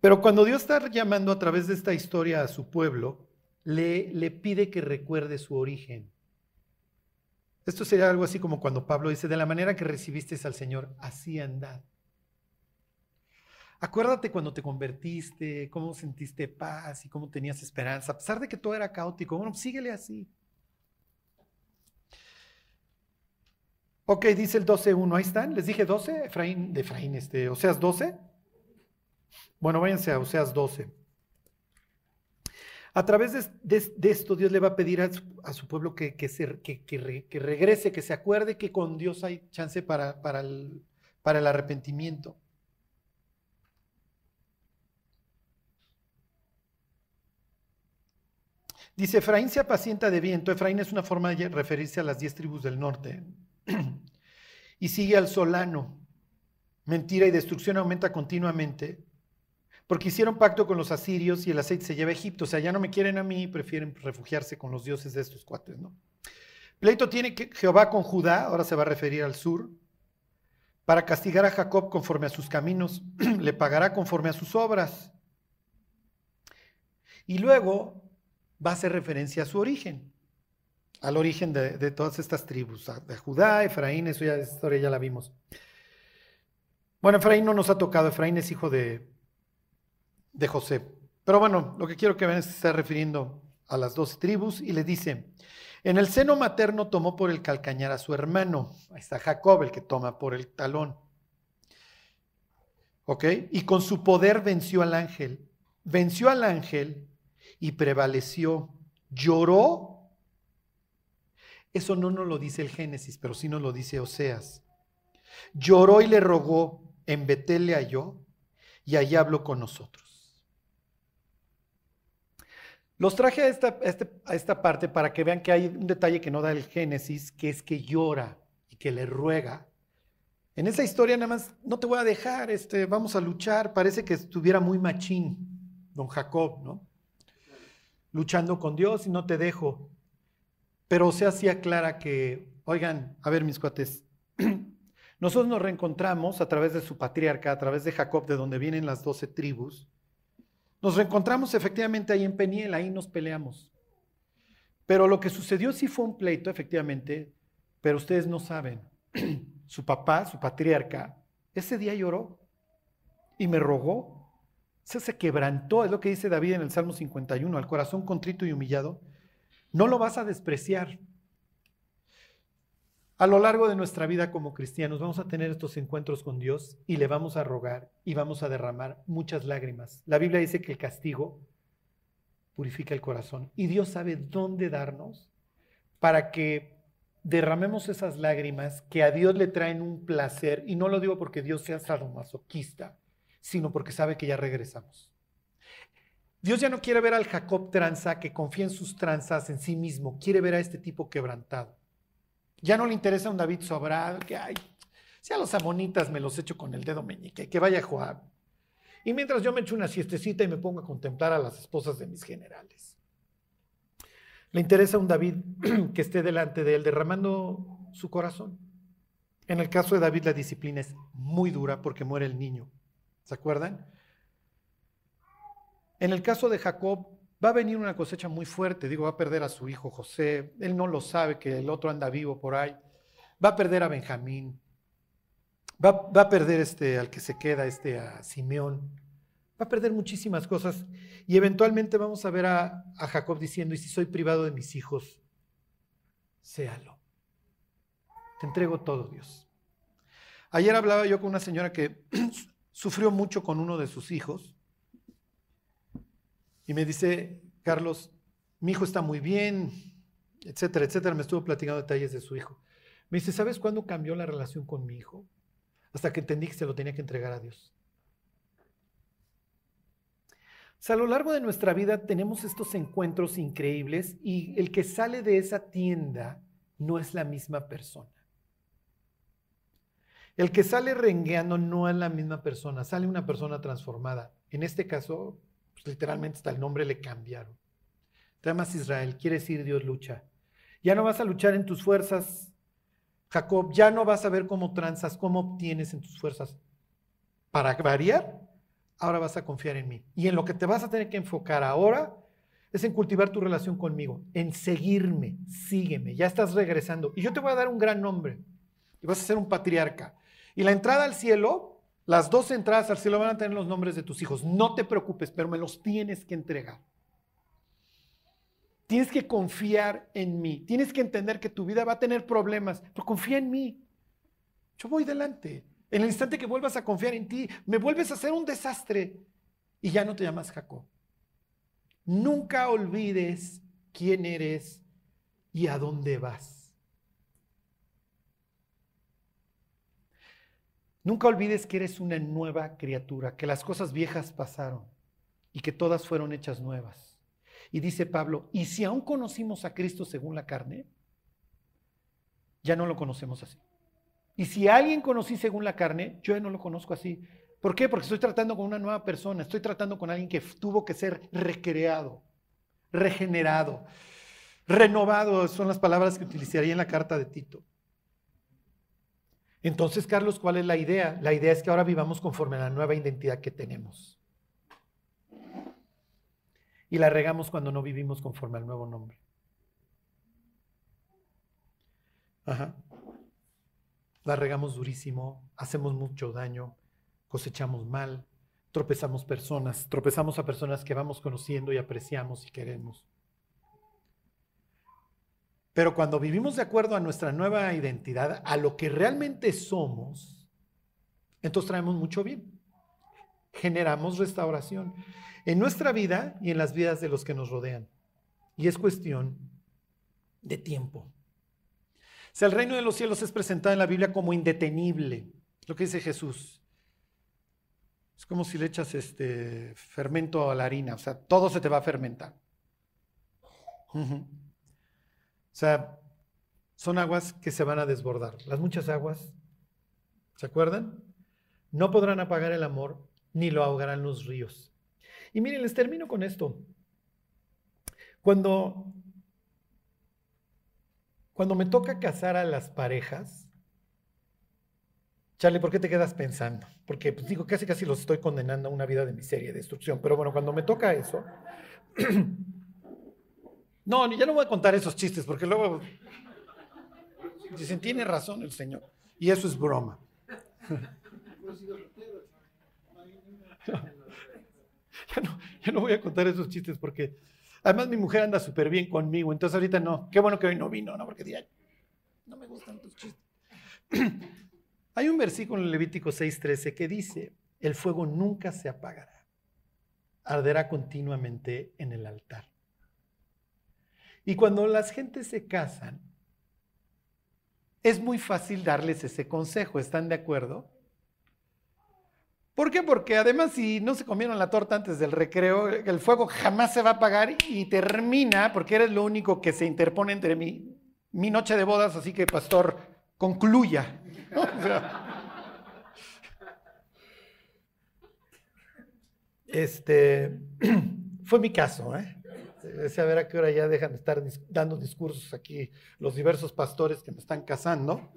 Pero cuando Dios está llamando a través de esta historia a su pueblo, le, le pide que recuerde su origen. Esto sería algo así como cuando Pablo dice, de la manera que recibiste al Señor, así andad. Acuérdate cuando te convertiste, cómo sentiste paz y cómo tenías esperanza, a pesar de que todo era caótico. Bueno, síguele así. Ok, dice el 12.1, ahí están, les dije 12, Efraín, Efraín, este, o sea, 12. Bueno, váyanse a Oseas 12. A través de, esto Dios le va a pedir a su, pueblo que, que, regrese, que se acuerde que con Dios hay chance para, para, el, para el arrepentimiento. Dice, Efraín se apacienta de viento. Efraín es una forma de referirse a las diez tribus del norte. y sigue al solano. Mentira y destrucción aumenta continuamente porque hicieron pacto con los asirios y el aceite se lleva a Egipto. O sea, ya no me quieren a mí, prefieren refugiarse con los dioses de estos cuates, ¿no? Pleito tiene que Jehová con Judá, ahora se va a referir al sur, para castigar a Jacob conforme a sus caminos, le pagará conforme a sus obras. Y luego va a hacer referencia a su origen, al origen de, todas estas tribus, de Judá, Efraín, eso ya, esa historia ya la vimos. Bueno, Efraín no nos ha tocado, Efraín es hijo de, de José. Pero bueno, lo que quiero que vean es que está refiriendo a las dos tribus y le dice, en el seno materno tomó por el calcañar a su hermano. Ahí está Jacob, el que toma por el talón. ¿Ok? Y con su poder venció al ángel. Venció al ángel y prevaleció. Lloró. Eso no nos lo dice el Génesis, pero sí nos lo dice Oseas. Lloró y le rogó, en Betel le halló y allí habló con nosotros. Los traje a esta, este, a esta parte para que vean que hay un detalle que no da el Génesis, que es que llora y que le ruega. En esa historia nada más, no te voy a dejar, este, vamos a luchar. Parece que estuviera muy machín, don Jacob, ¿no? Luchando con Dios y no te dejo. Pero se hacía clara que, oigan, a ver mis cuates, nosotros nos reencontramos a través de su patriarca, a través de Jacob, de donde vienen las doce tribus, nos reencontramos efectivamente ahí en Peniel, ahí nos peleamos. Pero lo que sucedió sí fue un pleito, efectivamente, pero ustedes no saben. su papá, su patriarca, ese día lloró y me rogó. Se, se quebrantó, es lo que dice David en el Salmo 51, al corazón contrito y humillado. No lo vas a despreciar. A lo largo de nuestra vida como cristianos vamos a tener estos encuentros con Dios y le vamos a rogar y vamos a derramar muchas lágrimas. La Biblia dice que el castigo purifica el corazón y Dios sabe dónde darnos para que derramemos esas lágrimas que a Dios le traen un placer y no lo digo porque Dios sea sadomasoquista, sino porque sabe que ya regresamos. Dios ya no quiere ver al Jacob tranza que confía en sus tranzas en sí mismo, quiere ver a este tipo quebrantado Ya no le interesa un David sobrado, que hay. Si a los amonitas me los echo con el dedo meñique, que vaya Joab. Y mientras yo me echo una siestecita y me pongo a contemplar a las esposas de mis generales. Le interesa un David que esté delante de él derramando su corazón. En el caso de David la disciplina es muy dura porque muere el niño. ¿Se acuerdan? En el caso de Jacob va a venir una cosecha muy fuerte. Digo, va a perder a su hijo José. Él no lo sabe que el otro anda vivo por ahí. Va a perder a Benjamín. Va, a perder este, al que se queda, este, a Simeón. Va a perder muchísimas cosas. Y eventualmente vamos a ver a, a Jacob diciendo, y si soy privado de mis hijos, séalo. Te entrego todo, Dios. Ayer hablaba yo con una señora que sufrió mucho con uno de sus hijos y me dice, Carlos, mi hijo está muy bien, etcétera, etcétera. Me estuvo platicando detalles de su hijo. Me dice, ¿sabes cuándo cambió la relación con mi hijo? Hasta que entendí que se lo tenía que entregar a Dios. O sea, a lo largo de nuestra vida tenemos estos encuentros increíbles y el que sale de esa tienda no es la misma persona. El que sale rengueando no es la misma persona, sale una persona transformada. En este caso, pues, literalmente hasta el nombre le cambiaron. Te amas Israel, quiere decir Dios lucha. Ya no vas a luchar en tus fuerzas, Jacob, ya no vas a ver cómo transas, cómo obtienes en tus fuerzas. Para variar, ahora vas a confiar en mí. Y en lo que te vas a tener que enfocar ahora es en cultivar tu relación conmigo, en seguirme, sígueme, ya estás regresando. Y yo te voy a dar un gran nombre. Y vas a ser un patriarca. Y la entrada al cielo, las dos entradas al cielo van a tener los nombres de tus hijos. No te preocupes, pero me los tienes que entregar. Tienes que confiar en mí. Tienes que entender que tu vida va a tener problemas, pero confía en mí. Yo voy delante. En el instante que vuelvas a confiar en ti, me vuelves a hacer un desastre y ya no te llamas Jacob. Nunca olvides quién eres y a dónde vas. Nunca olvides que eres una nueva criatura, que las cosas viejas pasaron y que todas fueron hechas nuevas. Y dice Pablo, y si aún conocimos a Cristo según la carne, ya no lo conocemos así. Y si alguien conocí según la carne, yo ya no lo conozco así. ¿Por qué? Porque estoy tratando con una nueva persona, estoy tratando con alguien que tuvo que ser recreado, regenerado, renovado, son las palabras que utilizaría en la carta de Tito. Entonces, Carlos, ¿cuál es la idea? La idea es que ahora vivamos conforme a la nueva identidad que tenemos. Y la regamos cuando no vivimos conforme al nuevo nombre. Ajá. La regamos durísimo, hacemos mucho daño, cosechamos mal, tropezamos personas, tropezamos a personas que vamos conociendo y apreciamos y queremos. Pero cuando vivimos de acuerdo a nuestra nueva identidad, a lo que realmente somos, entonces traemos mucho bien. Generamos restauración en nuestra vida y en las vidas de los que nos rodean. Y es cuestión de tiempo. O sea, el reino de los cielos es presentado en la Biblia como indetenible, lo que dice Jesús. Es como si le echas este fermento a la harina, o sea, todo se te va a fermentar. O sea, son aguas que se van a desbordar. Las muchas aguas, ¿se acuerdan? No podrán apagar el amor, ni lo ahogarán los ríos. Y miren, les termino con esto. Cuando, cuando me toca casar a las parejas, Charlie, ¿por qué te quedas pensando? Porque pues, digo, casi casi los estoy condenando a una vida de miseria y destrucción. Pero bueno, cuando me toca eso, No, ya no voy a contar esos chistes porque luego dicen, tiene razón el Señor. Y eso es broma. Ya no, ya no voy a contar esos chistes porque además mi mujer anda súper bien conmigo, entonces ahorita no. Qué bueno que hoy no vino, ¿no? Porque no me gustan tus chistes. Hay un versículo en Levítico 6:13 que dice, el fuego nunca se apagará, arderá continuamente en el altar. Y cuando las gentes se casan, es muy fácil darles ese consejo, ¿están de acuerdo? ¿Por qué? Porque además si no se comieron la torta antes del recreo, el fuego jamás se va a apagar y termina, porque eres lo único que se interpone entre mí mi noche de bodas, así que pastor, concluya. este, fue mi caso, ¿eh? A ver a qué hora ya dejan de estar dando discursos aquí los diversos pastores que me están casando.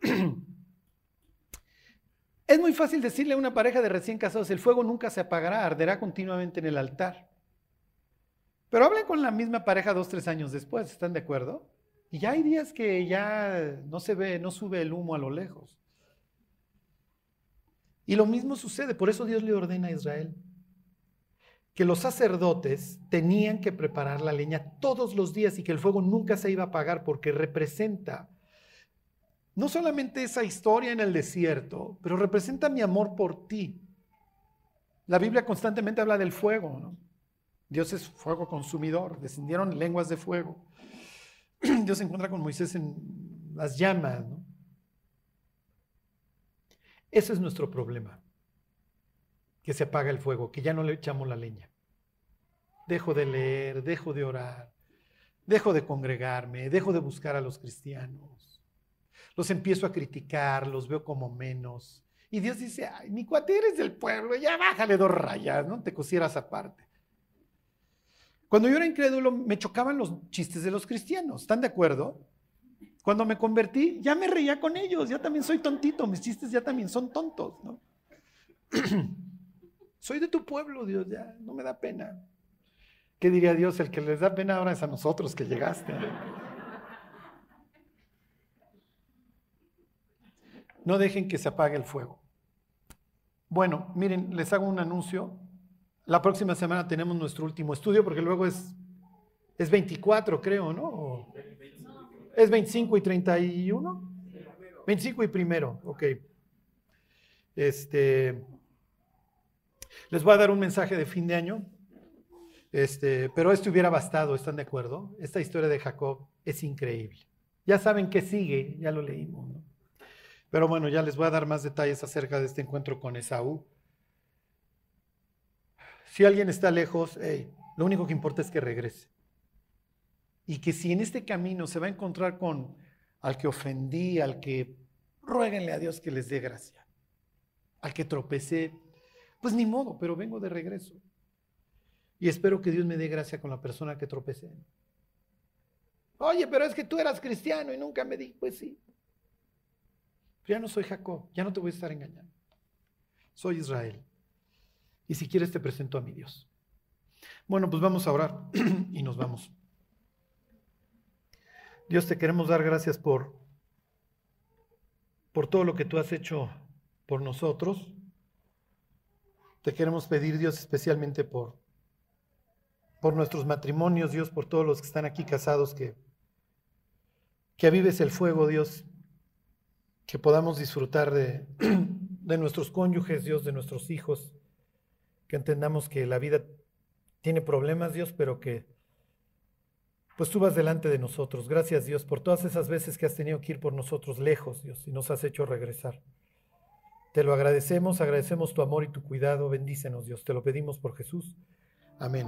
Es muy fácil decirle a una pareja de recién casados, el fuego nunca se apagará, arderá continuamente en el altar. Pero hablen con la misma pareja dos, tres años después, ¿están de acuerdo? Y ya hay días que ya no se ve, no sube el humo a lo lejos. Y lo mismo sucede, por eso Dios le ordena a Israel que los sacerdotes tenían que preparar la leña todos los días y que el fuego nunca se iba a apagar porque representa no solamente esa historia en el desierto, pero representa mi amor por ti. La Biblia constantemente habla del fuego. Dios es fuego consumidor, descendieron lenguas de fuego. Dios se encuentra con Moisés en las llamas. Ese es nuestro problema, que se apaga el fuego, que ya no le echamos la leña. Dejo de leer, dejo de orar, dejo de congregarme, dejo de buscar a los cristianos los empiezo a criticar, los veo como menos. Y Dios dice, ay, mi cuate eres del pueblo, ya bájale dos rayas, no te cosieras aparte. Cuando yo era incrédulo me chocaban los chistes de los cristianos, ¿están de acuerdo? Cuando me convertí ya me reía con ellos, ya también soy tontito, mis chistes ya también son tontos, ¿no? soy de tu pueblo, Dios, ya, no me da pena. ¿Qué diría Dios? El que les da pena ahora es a nosotros que llegaste. No dejen que se apague el fuego. Bueno, miren, les hago un anuncio. La próxima semana tenemos nuestro último estudio, porque luego es, es 24, creo, ¿no? ¿Es 25 y 31? 25 y primero, ok. Este, les voy a dar un mensaje de fin de año, este, pero esto hubiera bastado, ¿están de acuerdo? Esta historia de Jacob es increíble. Ya saben qué sigue, ya lo leímos, ¿no? Pero bueno, ya les voy a dar más detalles acerca de este encuentro con Esaú. Si alguien está lejos, lo único que importa es que regrese. Y que si en este camino se va a encontrar con al que ofendí, al que ruéguenle a Dios que les dé gracia, al que tropecé, pues ni modo, pero vengo de regreso. Y espero que Dios me dé gracia con la persona que tropecé. Oye, pero es que tú eras cristiano y nunca me di. Pues sí, ya no soy Jacob, ya no te voy a estar engañando. Soy Israel. Y si quieres te presento a mi Dios. Bueno, pues vamos a orar y nos vamos. Dios, te queremos dar gracias por, por todo lo que tú has hecho por nosotros. Te queremos pedir, Dios, especialmente por, por nuestros matrimonios, Dios, por todos los que están aquí casados, que, que avives el fuego, Dios, que podamos disfrutar de, de nuestros cónyuges, Dios, de nuestros hijos, que entendamos que la vida tiene problemas, Dios, pero que pues tú vas delante de nosotros. Gracias, Dios, por todas esas veces que has tenido que ir por nosotros lejos, Dios, y nos has hecho regresar. Te lo agradecemos, agradecemos tu amor y tu cuidado. Bendícenos, Dios. Te lo pedimos por Jesús. Amén.